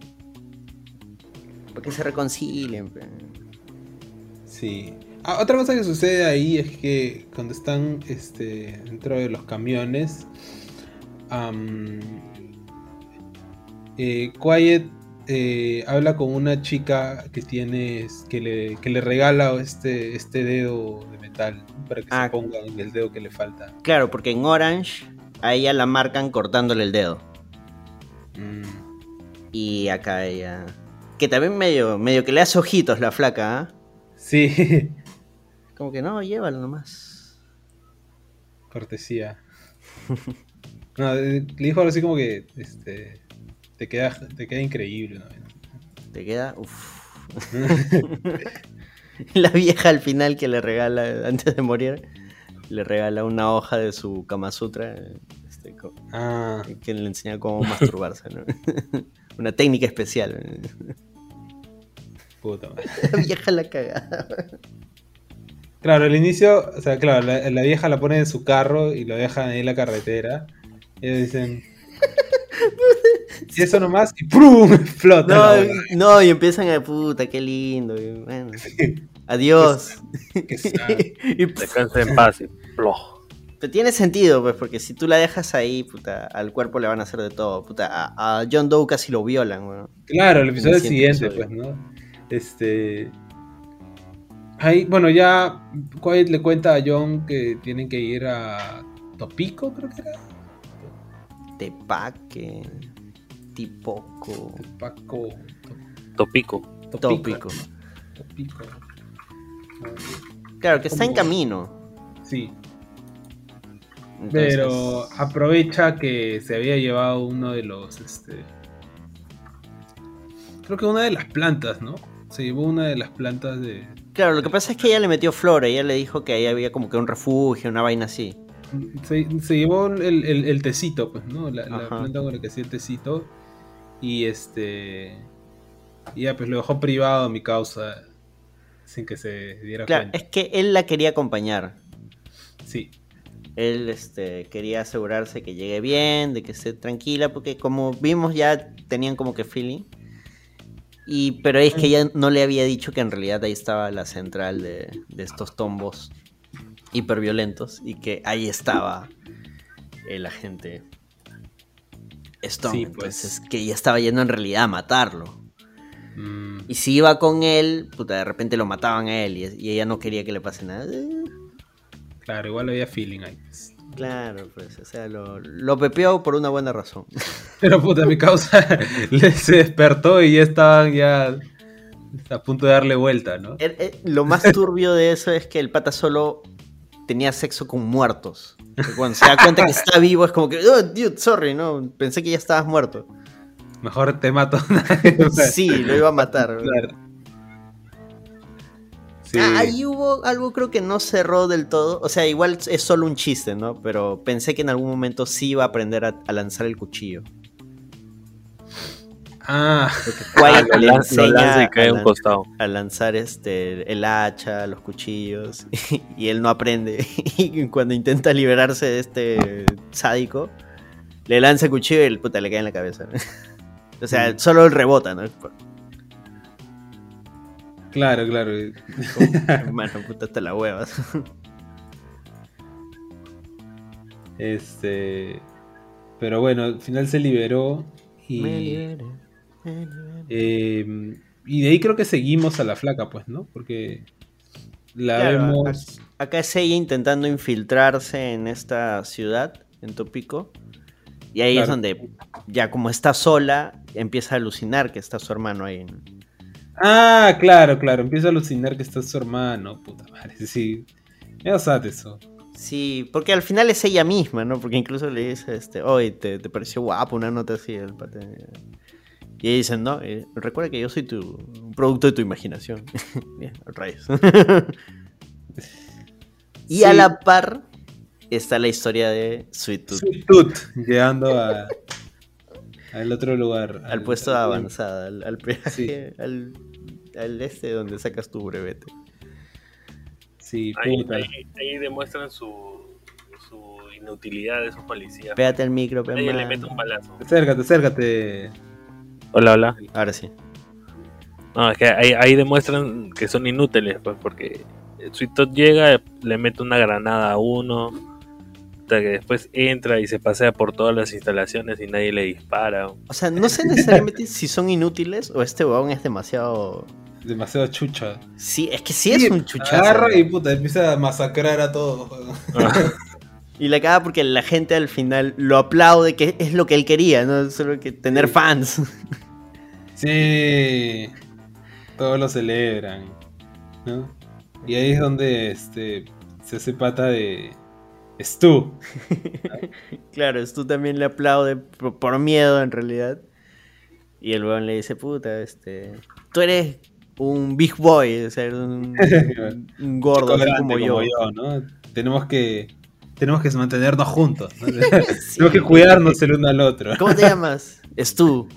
Para que se reconcilien. Sí. Ah, otra cosa que sucede ahí es que cuando están este, dentro de los camiones, am, eh, Quiet eh, habla con una chica que tiene que le, que le regala este, este dedo de metal ¿no? para que Ah. se ponga en el dedo que le falta. Claro, porque en Orange a ella la marcan cortándole el dedo. Mm, Y acá ella. Que también medio, medio que le hace ojitos la flaca, ¿ah? Sí, Como que no, llévalo nomás. cortesía. No, eh, le dijo algo así como que este, te, queda, te queda increíble. ¿no? Te queda. Uf. la vieja al final que le regala, antes de morir, le regala una hoja de su Kama Sutra. este, Ah, que le enseña cómo masturbarse, ¿no? Una técnica especial. puta madre. La vieja la cagada. Claro, al inicio, o sea, claro, la, la vieja la pone en su carro y lo dejan ahí en la carretera. Y ellos dicen. Y eso nomás, y ¡prum! explota. No, y empiezan a puta, qué lindo. y bueno, adiós. Qué sad. y pff, Descansa en paz y pero tiene sentido, pues, porque si tú la dejas ahí, puta, al cuerpo le van a hacer de todo. Puta, a, a John Doe casi lo violan, weón. Claro, el episodio el siguiente siguiente, pues. ¿no? Este. Ahí, bueno, ya Quiet le cuenta a John que tienen que ir a Topico, creo que era. Tepaque, Tipoco, Paco. Topico. Tópico. Topico. Claro, que está en camino. Sí, Entonces, Pero aprovecha que se había llevado uno de los, este... Creo que una de las plantas, ¿no? Se llevó una de las plantas de... Claro, lo que pasa es que ella le metió flor, ella le dijo que ahí había como que un refugio, una vaina así. Se, se llevó el, el- el tecito, pues, ¿no? La, la planta con la que hacía el tecito. Y este... Y ya, pues lo dejó privado mi causa. Sin que se diera Claro, cuenta. es que él la quería acompañar. Sí. Él este, quería asegurarse que llegue bien, de que esté tranquila, porque como vimos ya tenían como que feeling. Y, pero es que ella no le había dicho que en realidad ahí estaba la central de, de estos tombos hiperviolentos y que ahí estaba el agente Stone. Sí, pues. Entonces, que ella estaba yendo en realidad a matarlo. Mm, Y si iba con él, puta, de repente lo mataban a él y, y ella no quería que le pase nada. Claro, igual había feeling ahí. pues. Claro, pues, o sea, lo, lo pepeó por una buena razón. Pero puta, mi causa le- se despertó y ya estaban ya a punto de darle vuelta, ¿no? Eh, eh, Lo más turbio de eso es que el pata solo tenía sexo con muertos. Cuando se da cuenta que está vivo es como que, oh, dude, sorry, no, pensé que ya estabas muerto. Mejor te mato. Sí, lo iba a matar. Claro. Sí. Ah, ahí hubo algo creo que no cerró del todo. O sea, igual es solo un chiste, ¿no? Pero pensé que en algún momento sí iba a aprender a, a lanzar el cuchillo. Ah, Ah, Quiet lo, le lo enseña lanza y cae a un costado. a lanzar este el hacha, los cuchillos y él no aprende y cuando intenta liberarse de este sádico le lanza el cuchillo y el puta le cae en la cabeza. O sea, Mm. solo él rebota, ¿no? claro, claro. Mano, puta hasta la hueva. Este. Pero bueno, al final se liberó. Y, me liberé. Eh, y de ahí creo que seguimos a la flaca, pues, ¿no? Porque la Claro, vemos. ac- Acá es ella intentando infiltrarse en esta ciudad, en Topico. Y ahí es donde, ya como está sola, empieza a alucinar que está su hermano ahí. ¿no? Ah, claro, claro. Empieza a alucinar que está su hermano. Puta madre, sí. Me da eso. Sí, porque al final es ella misma, ¿no? Porque incluso le dice, este, oye, te, te pareció guapo una nota así el pate. Y ella dice, no, eh, recuerda que yo soy tu un producto de tu imaginación. Bien, rayos. y Sí. a la par está la historia de Sweet Tooth, Sweet Tooth, llegando a, al otro lugar. al puesto de avanzada, al, al, peaje, Sí. al, al este donde sacas tu brevete. Sí, Ahí, puta. ahí, ahí demuestran su, su inutilidad de esos policías. Pégate el micro, Ahí le mete un balazo. Acércate, acércate. Hola, hola. Ahora sí. No, es que ahí, ahí demuestran que son inútiles, pues, porque Sweet Tooth llega, le mete una granada a uno, hasta que después entra y se pasea por todas las instalaciones y nadie le dispara. O sea, no sé necesariamente si son inútiles o este huevón es demasiado. Demasiado chucha. Sí, es que sí es un chuchazo. Agarra y puta, empieza a masacrar a todos. Y la caga porque la gente al final lo aplaude, que es lo que él quería, ¿no? Solo que tener fans. Sí. Todos lo celebran. ¿no? Y ahí es donde este, se hace pata de Stu. claro, tú también le aplaude por, por miedo en realidad. Y el huevón le dice, puta, este. Tú eres un big boy, o sea, un, un gordo así como yo. ¿no? Tenemos que, tenemos que mantenernos juntos. ¿no? Sí. tenemos que cuidarnos el uno al otro. ¿Cómo te llamas? Stu.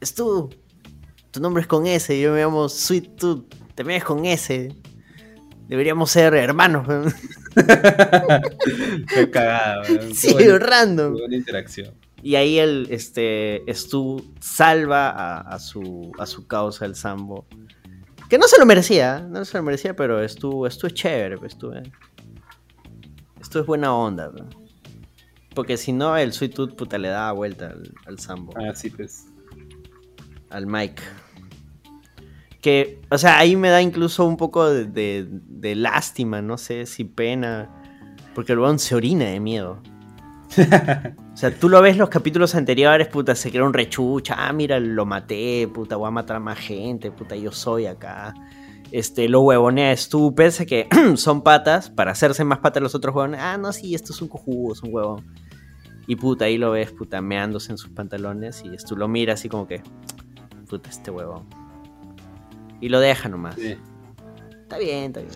Stu. Tu nombre es con S, yo me llamo Sweet Tooth. También es con S. Deberíamos ser hermanos. Qué cagada, weón. Sí, buena- random. buena interacción. Y ahí el este Stu salva a, a su a su causa el Sambo. Que no se lo merecía, ¿eh? no se lo merecía, pero Stu, Stu es chévere, pues, Stu, eh. Stu es buena onda. Porque si no, el Sweet Tooth puta le da vuelta al, al Sambo, Ah, sí, pues. al Mike. Que, o sea, ahí me da incluso un poco de, de- de lástima, no sé si pena. Porque el weón se orina de miedo. O sea, tú lo ves los capítulos anteriores, puta, se crea un rechucha, ah, mira, lo maté, puta, voy a matar a más gente, puta, yo soy acá. Este, lo huevonea tú, pese que son patas, para hacerse más patas los otros huevones, ah, no, sí, esto es un cojudo, es un huevón. Y puta, ahí lo ves, puta, meándose en sus pantalones, y tú lo miras así como que, puta, este huevón. Y lo deja nomás. Sí. Está bien, está bien.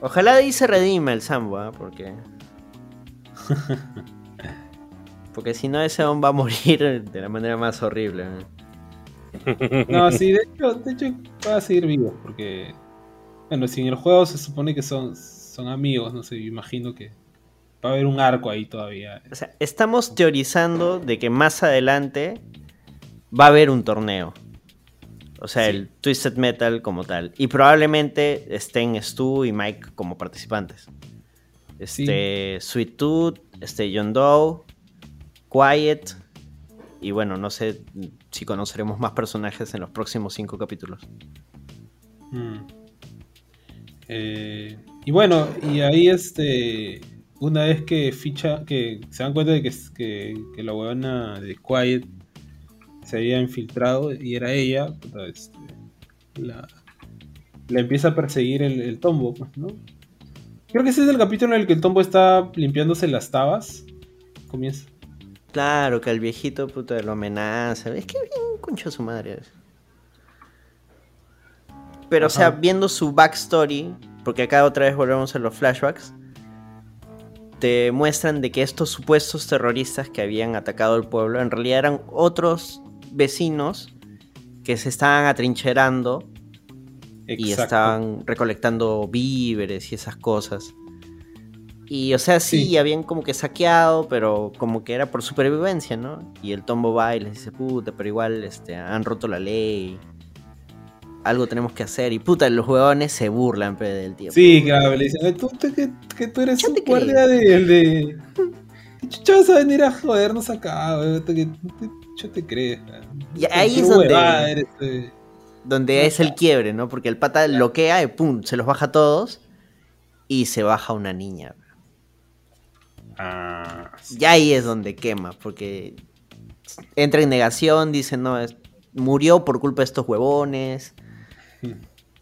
Ojalá de ahí se redime el Sambo, ¿ah? Porque. Porque si no, ese hombre va a morir de la manera más horrible. ¿eh? No, sí, de hecho, de hecho va a seguir vivo, porque, bueno, si en el juego se supone que son, son amigos, no sé, yo imagino que va a haber un arco ahí todavía. O sea, estamos teorizando de que más adelante va a haber un torneo. O sea, Sí. el Twisted Metal como tal. Y probablemente estén Stu y Mike como participantes. Este, Sweet Tooth, este John Doe, Quiet. Y bueno, no sé si conoceremos más personajes en los próximos cinco capítulos. Mm. Eh, y bueno, y ahí este, una vez que ficha, que se dan cuenta de que, que, la huevona de Quiet se había infiltrado y era ella, este, la, la empieza a perseguir el, el tombo, pues, ¿no? Creo que ese es el capítulo en el que el tombo está limpiándose las tabas. Comienza. Claro, que al viejito puta lo amenaza. Es que bien concho su madre. Pero, o sea, viendo su backstory, porque acá otra vez volvemos a los flashbacks, te muestran de que estos supuestos terroristas que habían atacado el pueblo en realidad eran otros vecinos que se estaban atrincherando y estaban recolectando víveres y esas cosas. Y o sea, sí, Sí. habían como que saqueado, pero como que era por supervivencia, ¿no? Y el tombo va y les dice, puta, pero igual este, han roto la ley. Algo tenemos que hacer. Y puta, los huevones se burlan pe, del tiempo. Sí, claro, le dicen, "Ay, tú, tú- que, que tú eres un guardia de, el de... ¿Qué chucha vas a venir a jodernos acá, que- Yo te crees. Y ahí es donde- huevada eres, weón. Donde es el quiebre, ¿no? Porque el pata loquea y pum, se los baja a todos. Y se baja una niña. Ah, sí. Ahí es donde quema, porque entra en negación, dice, no, es- murió por culpa de estos huevones.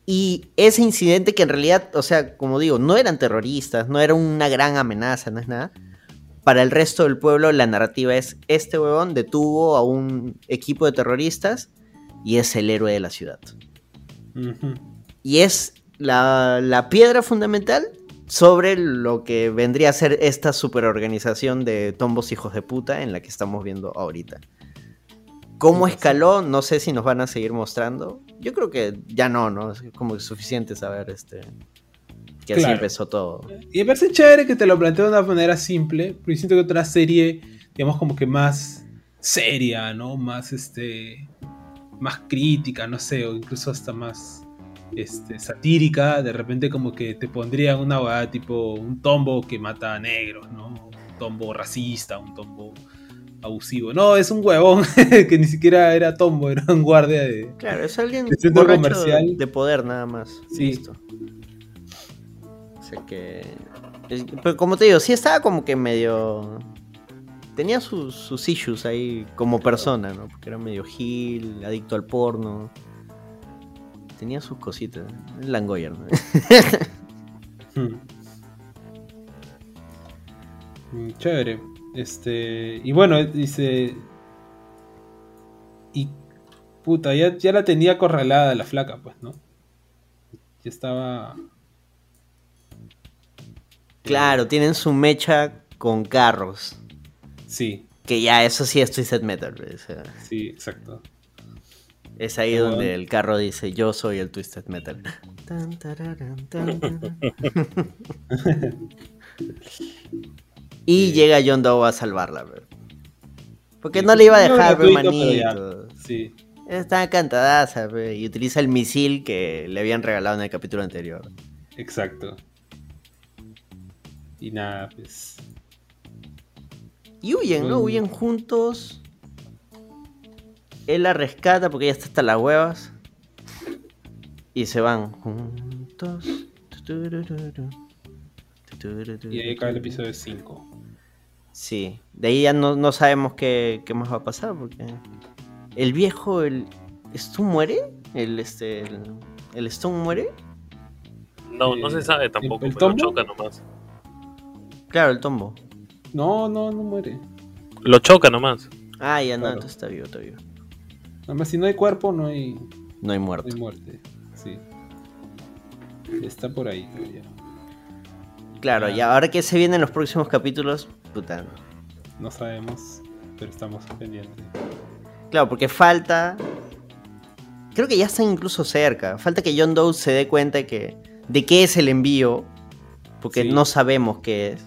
Y ese incidente que en realidad, o sea, como digo, no eran terroristas, no era una gran amenaza, no es nada. Para el resto del pueblo la narrativa es, este huevón detuvo a un equipo de terroristas y es el héroe de la ciudad. Y es la, la piedra fundamental sobre lo que vendría a ser esta superorganización de tombos hijos de puta en la que estamos viendo ahorita. ¿Cómo escaló? No sé si nos van a seguir mostrando. Yo creo que ya no, ¿no? Es como suficiente saber este que así empezó todo. Y me parece chévere que te lo planteo de una manera simple, pero siento que otra serie, digamos, como que más seria, ¿no? Más, este, más crítica, no sé, o incluso hasta más este, satírica, de repente como que te pondrían una hueá tipo un tombo que mata a negros, ¿no? Un tombo racista, un tombo abusivo. No, es un huevón que ni siquiera era tombo, era un guardia de... Claro, es alguien De centro comercial. de poder nada más. Sí. Listo. O sea que. Pero como te digo, sí estaba como que medio. Tenía sus, sus issues ahí como persona, ¿no? Porque era medio gil, adicto al porno. Tenía sus cositas. El Langoyer, ¿no? Hmm. Mm, Chévere. Este. Y bueno, dice. Y. Puta, ya, ya la tenía acorralada la flaca, pues, ¿no? Ya estaba. claro, tienen su mecha con carros. Sí, Que ya, eso sí es Twisted Metal. o sea, sí, exacto. Es ahí donde el carro dice: Yo soy el Twisted Metal. Tan, tararán, tan, tararán. Y Sí. llega John Doe a salvarla, bro. Porque no le iba a No dejar, ya. manito. Sí. Está cantadaza, bro, y utiliza el misil que le habían regalado en el capítulo anterior. Exacto. Y nada, pues. Y huyen, ¿no? Mm. Huyen juntos. Él la rescata porque ella está hasta las huevas. Y se van juntos. Y ahí acaba el episodio 5. Sí, de ahí ya no, no sabemos qué, qué más va a pasar porque el viejo, el Stone muere, el este, el, el Stone muere, No, no Eh, se sabe tampoco, ¿el tombo? choca nomás. claro, el tombo. No, no, no muere. Lo choca nomás. Ah, ya no, Claro. entonces está vivo, está vivo. Además, si no hay cuerpo, no hay, No hay no muerto. hay muerte. Sí. Está por ahí, ya. Claro, y ahora que se vienen los próximos capítulos, puta. No sabemos, pero estamos pendientes. Claro, porque falta. Creo que ya están incluso cerca. Falta que John Doe se dé cuenta que de qué es el envío, porque Sí. no sabemos qué es.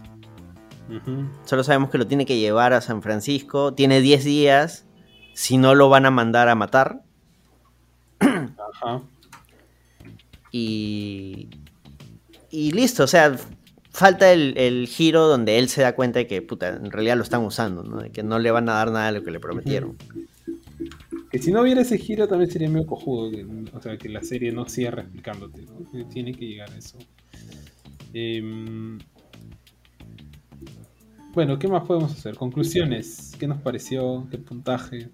Solo sabemos que lo tiene que llevar a San Francisco. Tiene 10 días. Si no, lo van a mandar a matar. Ajá. Y. Y listo, o sea, falta el, el giro donde él se da cuenta de que, puta, en realidad lo están usando, ¿no? De que no le van a dar nada de lo que le prometieron. Que si no hubiera ese giro también sería medio cojudo. que- o sea, que la serie no siga replicándote. ¿no? Que Tiene que llegar a eso. Em, bueno, ¿qué más podemos hacer? Conclusiones. ¿Qué nos pareció? ¿Qué puntaje?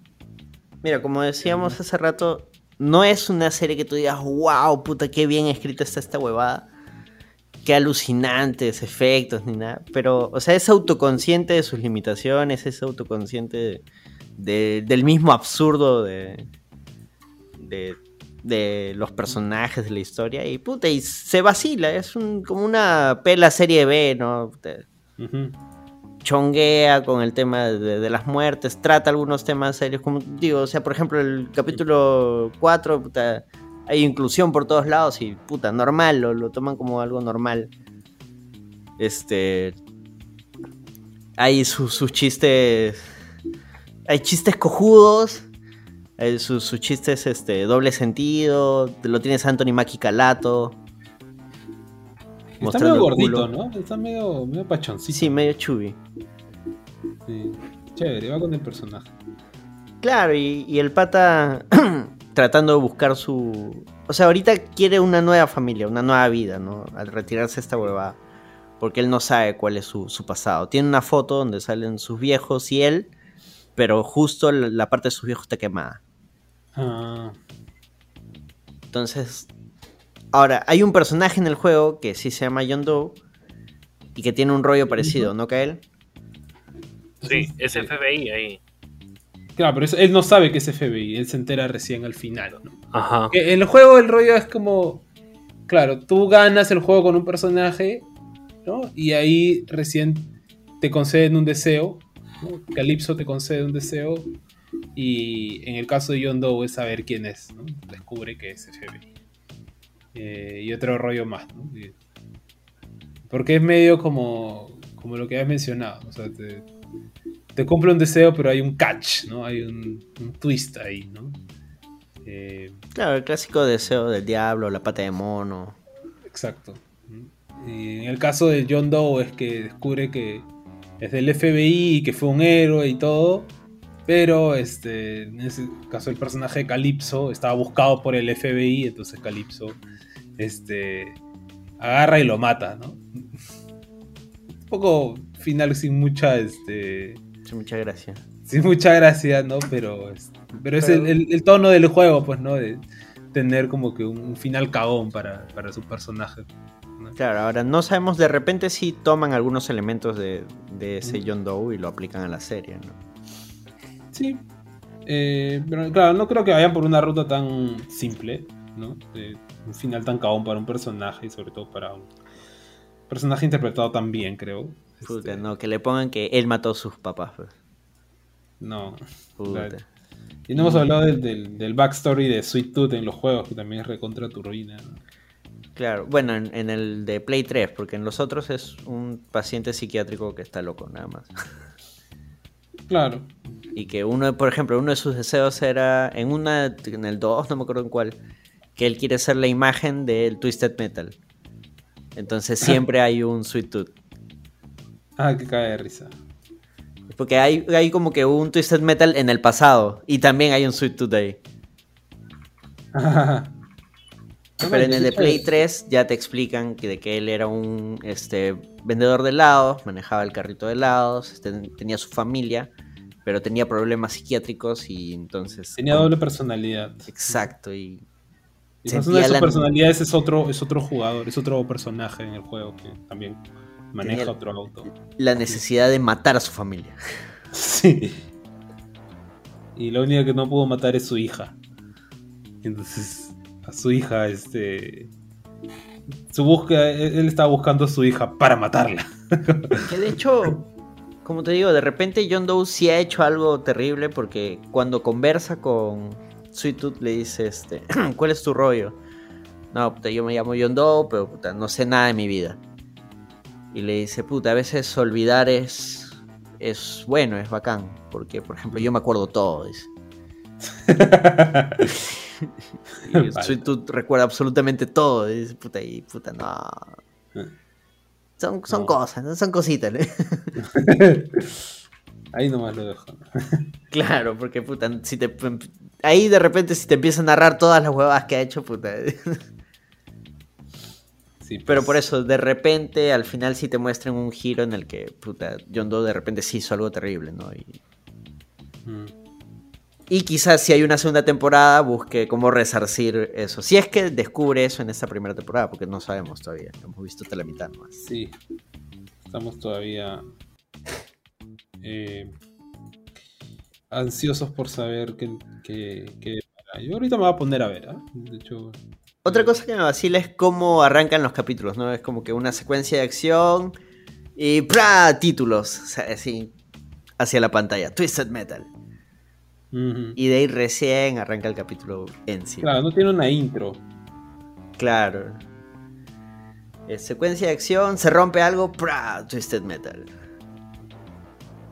Mira, como decíamos hace rato, no es una serie que tú digas, wow, puta, qué bien escrita está esta huevada. Qué alucinantes efectos, ni nada. Pero, o sea, es autoconsciente de sus limitaciones, es autoconsciente de- de- del mismo absurdo de, de, de los personajes de la historia. Y puta, y se vacila, es un, como una pela serie B, ¿no? Ujú. Chonguea con el tema de, las muertes, trata algunos temas serios, como digo, o sea, por ejemplo, el capítulo 4, puta, hay inclusión por todos lados y puta, normal, lo, lo toman como algo normal. Este. Hay sus, sus chistes. Hay chistes cojudos. Hay sus chistes este, doble sentido. Lo tienes Anthony Mackie Calato. Está medio gordito. ¿no? Está medio, medio pachoncito. Sí, medio chubby. Sí. Chévere, va con el personaje. Claro, y, y el pata tratando de buscar su... O sea, ahorita quiere una nueva familia, una nueva vida, ¿no? Al retirarse esta huevada. Porque él no sabe cuál es su, su pasado. Tiene una foto donde salen sus viejos y él, pero justo la, la parte de sus viejos está quemada. Ah, Entonces, ahora, hay un personaje en el juego que sí se llama John Doe y que tiene un rollo parecido, ¿no, Kael? Sí, es FBI ahí. claro, pero él no sabe que es FBI, él se entera recién al final. ¿no? Ajá. Que En el juego el rollo es como, claro, tú ganas el juego con un personaje, ¿no? Y ahí recién te conceden un deseo, ¿no? Calypso te concede un deseo y en el caso de John Doe es saber quién es, ¿no? Descubre que es FBI. Eh, y otro rollo más, ¿no? Y- Porque es medio como, como lo que has mencionado, o sea, te, te cumple un deseo pero hay un catch, ¿no? Hay un, un twist ahí, ¿no? Eh, Claro, el clásico deseo del diablo, la pata de mono. Exacto. Y en el caso de John Doe es que descubre que es del FBI y que fue un héroe y todo. Pero este, en ese caso el personaje de Calypso estaba buscado por el FBI, entonces Calypso este, agarra y lo mata, ¿no? Un poco final sin mucha, este, Sí, muchas gracias. sin mucha gracia, ¿no? Pero, es- pero es el, el- el tono del juego, pues, ¿no? De tener como que un, un final cagón para, para su personaje. Claro, ahora no sabemos, de repente sí toman algunos elementos de, de ese. John Doe y lo aplican a la serie, ¿no? Sí. Eh, pero claro, no creo que vayan por una ruta tan simple, ¿no? Un final tan cagón para un personaje y sobre todo para un personaje interpretado tan bien, creo. Puta, Este, no, que le pongan que él mató a sus papás. pues. No. Puta. Y no hemos hablado del, del, del backstory de Sweet Tooth en los juegos, que también es recontra turbina. Claro, bueno, en, en el de Play 3, porque en los otros es un paciente psiquiátrico que está loco, nada más. Claro. Y que uno, por ejemplo, uno de sus deseos era, en una, en el 2, no me acuerdo en cuál, que él quiere ser la imagen del Twisted Metal. Entonces siempre hay un Sweet Tooth. Ah, que cae de risa. Porque hay, hay como que un Twisted Metal en el pasado. Y también hay un Sweet Tooth ahí. Pero en el de Play 3 ya te explican que, de que él era un este, vendedor de helados, manejaba el carrito de helados, este, tenía su familia, pero tenía problemas psiquiátricos y entonces... Tenía doble personalidad. Exacto, y Y más una de sus personalidades es otro, es otro jugador, es otro personaje en el juego que también maneja Tenía- otro auto. la necesidad de matar a su familia. Sí. Y la única que no pudo matar es su hija. Entonces, a su hija, este. Su búsqueda, él él estaba buscando a su hija para matarla. Que de hecho, como te digo, de repente John Doe sí ha hecho algo terrible porque cuando conversa con Sweet Tooth le dice, este, ¿cuál es tu rollo? No, puta, yo me llamo John Doe, pero puta, no sé nada de mi vida. Y le dice, puta, a veces olvidar es, es bueno, es bacán. Porque, por ejemplo, yo me acuerdo todo, dice. Y Vale. Sweet Tooth recuerda absolutamente todo. Dice, puta, y puta, no. Son, son No. cosas, son cositas. ¿no? Ahí nomás lo dejo. Claro, porque puta, si te ahí de repente si te empieza a narrar todas las huevadas que ha hecho, puta. Sí, Pero pues. por eso, de repente, al final sí te muestran un giro en el que, puta, John Doe de repente sí hizo algo terrible, ¿no? Y, Mm. y quizás si hay una segunda temporada, busque cómo resarcir eso. Si es que descubre eso en esta primera temporada, porque no sabemos todavía. Hemos visto hasta la mitad nomás. Sí. Estamos todavía eh, ansiosos por saber qué, qué- qué. Yo ahorita me voy a poner a ver, ¿ah? De hecho. Otra cosa que me vacila es cómo arrancan los capítulos, ¿no? Es como que una secuencia de acción y ¡pra! títulos, o sea, así, hacia la pantalla, Twisted Metal. Y de ahí recién arranca el capítulo en sí. Claro, no tiene una intro. Claro. Eh, secuencia de acción, se rompe algo, ¡pra! Twisted Metal.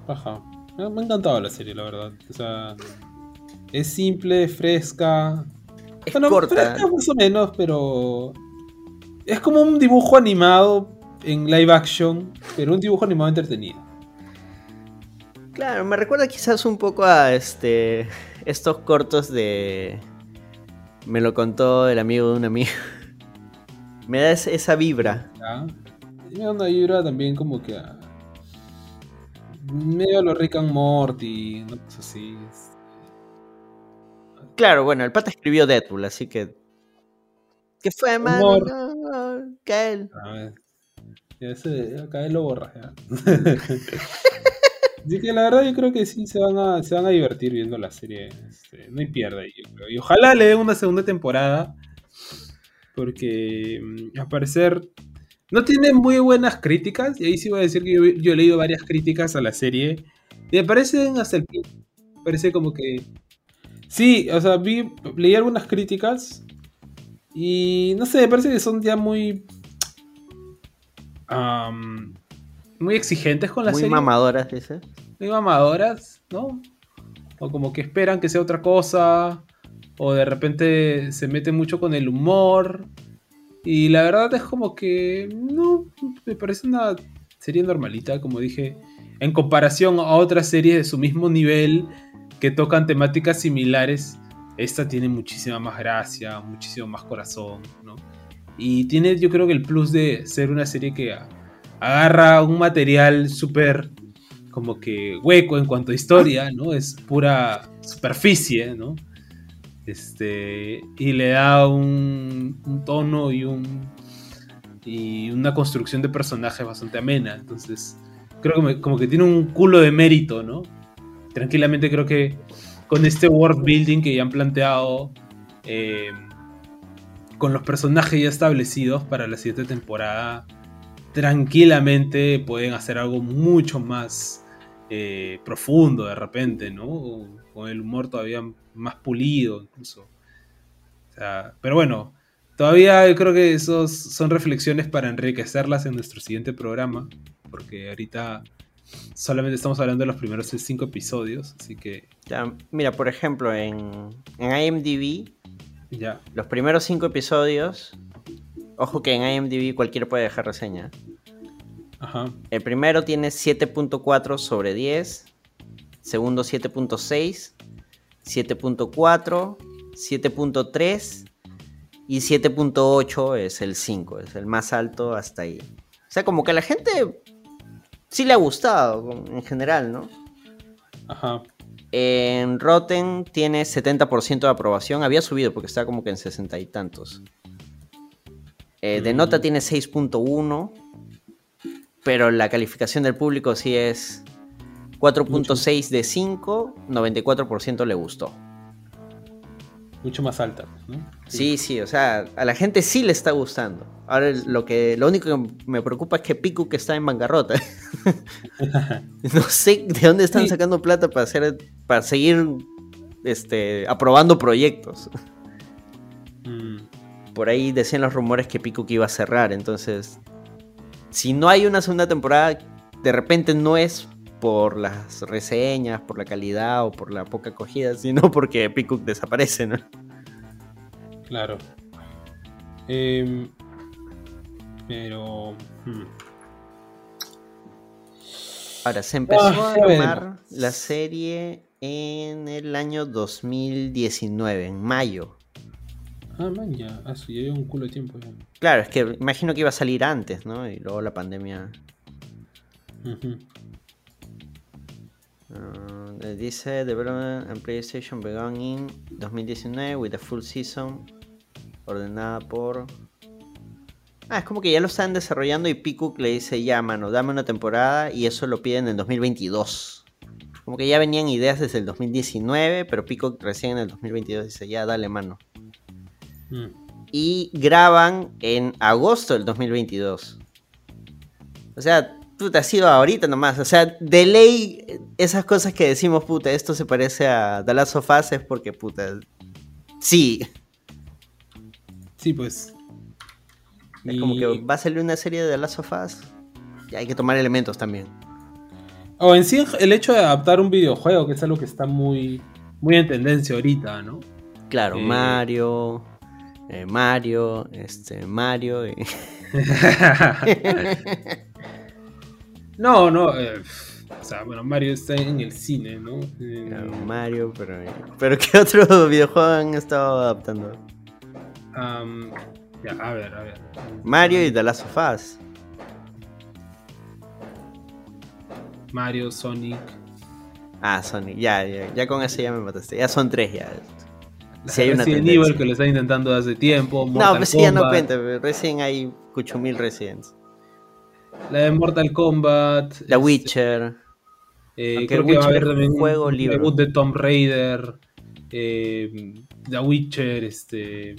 Ajá. Me ha encantado la serie, la verdad. O sea, es simple, fresca. Es Bueno, corta. fresca más o menos, pero. Es como un dibujo animado en live action, pero un dibujo animado entretenido. Claro, me recuerda quizás un poco a este estos cortos de me lo contó el amigo de un amigo. me da es- esa vibra. me da una vibra también como que a. Medio lo Rick and Morty, cosa así. es- Claro, bueno, el pata escribió Deadpool, así que. ¿Qué fue. No, no, que él. A ver. Ya ese, acá él lo borra. ya. Así que la verdad yo creo que sí se van a, se van a divertir viendo la serie. este, no hay pierde yo creo. Y ojalá le den una segunda temporada. Porque mm, al parecer no tiene muy buenas críticas. Y ahí sí voy a decir que yo, yo he leído varias críticas a la serie. Y me parecen hasta el. Parece como que. Sí, o sea, vi, leí algunas críticas. Y no sé, me parece que son ya muy. muy exigentes con la Muy serie. mamadoras, dice. Muy mamadoras, ¿no? O como que esperan que sea otra cosa. O de repente se meten mucho con el humor. Y la verdad es como que. No, me parece una serie normalita, como dije. En comparación a otras series de su mismo nivel que tocan temáticas similares, esta tiene muchísima más gracia, muchísimo más corazón, ¿no? Y tiene yo creo que el plus de ser una serie que agarra un material súper como que hueco en cuanto a historia, ¿no? Es pura superficie, ¿no? Este, y le da un, tono y un y una construcción de personajes bastante amena. Entonces, creo que como que tiene un culo de mérito, ¿no? Tranquilamente creo que con este world building que ya han planteado, eh, con los personajes ya establecidos para la siguiente temporada, tranquilamente pueden hacer algo mucho más eh, profundo de repente, ¿no? Con el humor todavía más pulido, incluso. O sea, pero bueno, todavía yo creo que esos son reflexiones para enriquecerlas en nuestro siguiente programa, porque ahorita solamente estamos hablando de los primeros cinco episodios, así que Ya, mira, por ejemplo, en, en IMDb, ya. los primeros cinco episodios. Ojo que en IMDb cualquiera puede dejar reseña. Ajá. El primero tiene 7.4 sobre 10. Segundo 7.6. 7.4. 7.3. Y 7.8 es el 5. Es el más alto hasta ahí. O sea, como que a la gente sí le ha gustado en general, ¿no? Ajá. En Rotten tiene 70% de aprobación. Había subido porque estaba como que en 60 y tantos. Eh, de Mm. nota tiene 6.1. Pero la calificación del público sí es 4.6 de 5. 94% le gustó. Mucho más alta, ¿no? Sí, sí, o sea, a la gente sí le está gustando. Ahora lo que lo único que me preocupa es que Piku que está en bancarrota. no sé de dónde están Sí. sacando plata para hacer para seguir este aprobando proyectos. Mm, Por ahí decían los rumores que Piku que iba a cerrar, entonces si no hay una segunda temporada, de repente no es por las reseñas, por la calidad o por la poca acogida, sino porque Piku desaparece, ¿no? claro. Em, pero. hmm. Ahora, se empezó Ah, a armar la serie en el año 2019, en mayo. Ah, man, ya. Ah, sí, ya lleva un culo de tiempo ya. Claro, es que imagino que iba a salir antes, ¿no? Y luego la pandemia. Ah, dice Development and PlayStation began in 2019 with a full season ordenada por. Ah, es como que ya lo están desarrollando y Picook le dice, ya, mano, dame una temporada y eso lo piden en 2022. Como que ya venían ideas desde el 2019, pero Picook recién en el 2022 dice, ya, dale, mano. Mm. y graban en agosto del 2022. O sea, puta, ha sido ahorita nomás. O sea, de ley, esas cosas que decimos, puta, esto se parece a The Last of Us es porque, puta, sí. Sí, pues. Es como que va a salir una serie de The Last of Us. Y hay que tomar elementos también. O en sí, el hecho de adaptar un videojuego, que es algo que está muy, muy en tendencia ahorita, ¿no? Claro, Eh. Mario, eh, Mario, este, Mario. y- no, no. eh, o sea, bueno, Mario está en el cine, ¿no? Claro, Mario, pero, pero ¿qué otro videojuego han estado adaptando? am, ya, a ver, a ver. Mario y The Last of Us. Mario, Sonic. Ah, Sonic, ya, ya, ya con eso ya me mataste. Ya son tres ya. Sí, hay una Resident. Evil que lo está intentando hace tiempo. No, pues sí, ya no cuenta, pero recién hay cuchumil Residents. La de Mortal Kombat. La este, Witcher. eh, creo que va a haber también juego un libro. reboot de Tomb Raider. eh, The Witcher, este.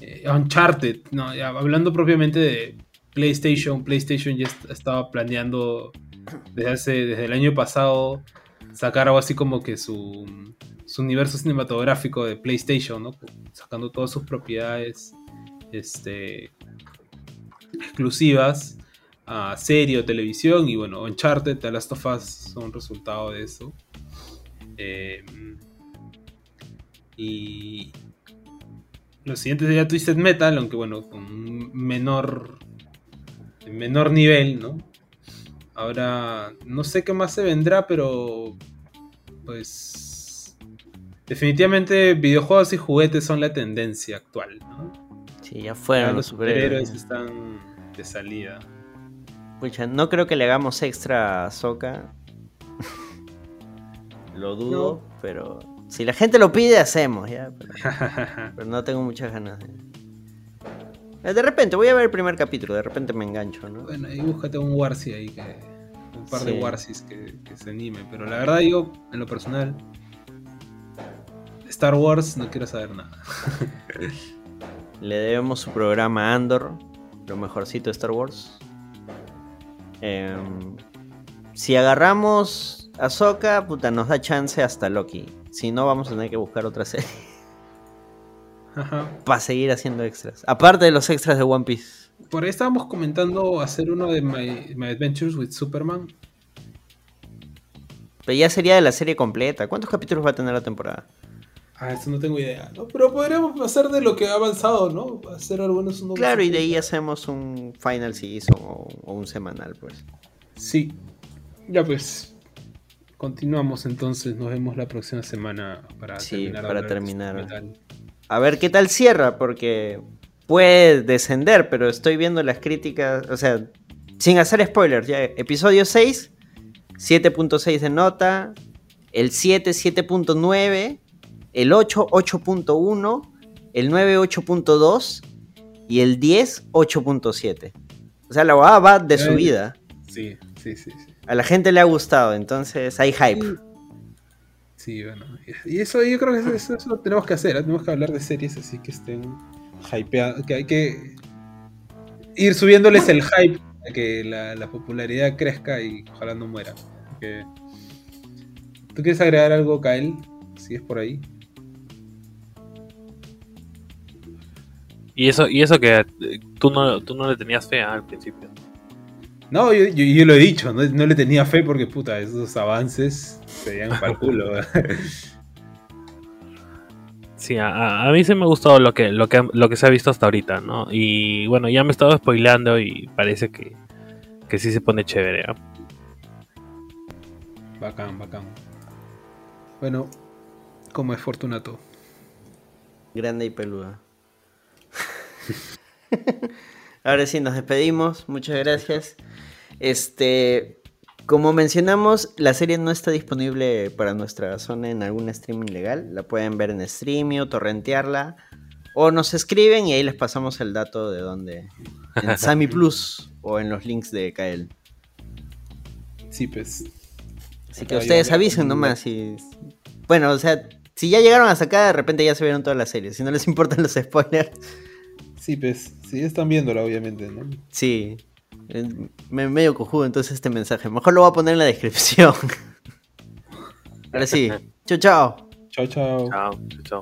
eh, Uncharted. No, ya, hablando propiamente de PlayStation, PlayStation ya est- estaba planeando desde, hace, desde el año pasado sacar algo así como que su, su universo cinematográfico de PlayStation, ¿no? Sacando todas sus propiedades este, exclusivas a serie o televisión. Y bueno, Uncharted, The Last of Us son resultado de eso. Eh, y lo siguiente sería Twisted Metal, aunque bueno, con menor, menor nivel, ¿no? Ahora, no sé qué más se vendrá, pero pues definitivamente videojuegos y juguetes son la tendencia actual, ¿no? Sí, ya Ya fueron los los superhéroes superhéroes. están de salida. Pucha, no creo que le hagamos extra a Soca. lo dudo, pero si la gente lo pide, hacemos, ya. Pero, pero no tengo muchas ganas de. Eh, De repente, voy a ver el primer capítulo, de repente me engancho, ¿no? Bueno, ahí búscate un Warsi ahí, que, un par Sí. de Warsis que, que se anime. Pero la verdad, yo, en lo personal, Star Wars no quiero saber nada. Le debemos su programa a Andor, lo mejorcito de Star Wars. Em, si agarramos a Soka, puta, nos da chance hasta Loki. Si no, vamos a tener que buscar otra serie Ajá. para seguir haciendo extras. Aparte de los extras de One Piece. Por ahí estábamos comentando hacer uno de My, My Adventures with Superman. Pero ya sería de la serie completa. ¿Cuántos capítulos va a tener la temporada? Ah, eso no tengo idea. ¿no? Pero podríamos hacer de lo que ha avanzado, ¿no? Hacer algunos. unos- Claro, y de ahí hacemos un final season o, o un semanal, pues. Sí. Ya pues. Continuamos entonces. Nos vemos la próxima semana para Sí, terminar. para terminar. Metal. A ver qué tal cierra, porque puede descender, pero estoy viendo las críticas, o sea, sin hacer spoilers, ya, episodio 6, 7.6 de nota, el 7, 7.9, el 8, 8.1, el 9, 8.2 y el 10, 8.7. O sea, la guada va de subida. Sí, sí, sí. sí. A la gente le ha gustado, entonces hay hype. Sí, bueno. Y eso yo creo que eso, eso- tenemos que hacer. ¿eh? Tenemos que hablar de series así que estén hypeadas. Que hay que ir subiéndoles el hype para que la, la popularidad crezca y ojalá no muera. ¿Tú quieres agregar algo, Kael? Si es por ahí. Y eso, y eso que eh, tú no, tú no le tenías fe al principio. No, yo, yo- yo lo he dicho, no, no le tenía fe porque, puta, esos avances se veían para el culo. Sí, a- a, a mí sí me gustó lo que, lo que lo que se ha visto hasta ahorita, ¿no? Y bueno, ya me he estado spoileando y parece que, que sí se pone chévere. ¿ah? bacán, bacán. Bueno, como es Fortunato. Grande y peluda. Ahora sí, nos despedimos. Muchas gracias. Este, como mencionamos, la serie no está disponible para nuestra zona en algún streaming legal. La pueden ver en Streamio, torrentearla. O nos escriben y ahí les pasamos el dato de dónde. En Sami Plus o en los links de Kael. Sí, pues. Así que ustedes avisen nomás. Si... Bueno, o sea, si ya llegaron hasta acá, de repente ya se vieron toda la serie. Si no les importan los spoilers. Sí, pues, sí, están viéndola, obviamente, ¿no? Sí. Me medio cojudo entonces este mensaje. Mejor lo voy a poner en la descripción. Ahora sí. Chao, chao. Chao, chao. Chao, chao.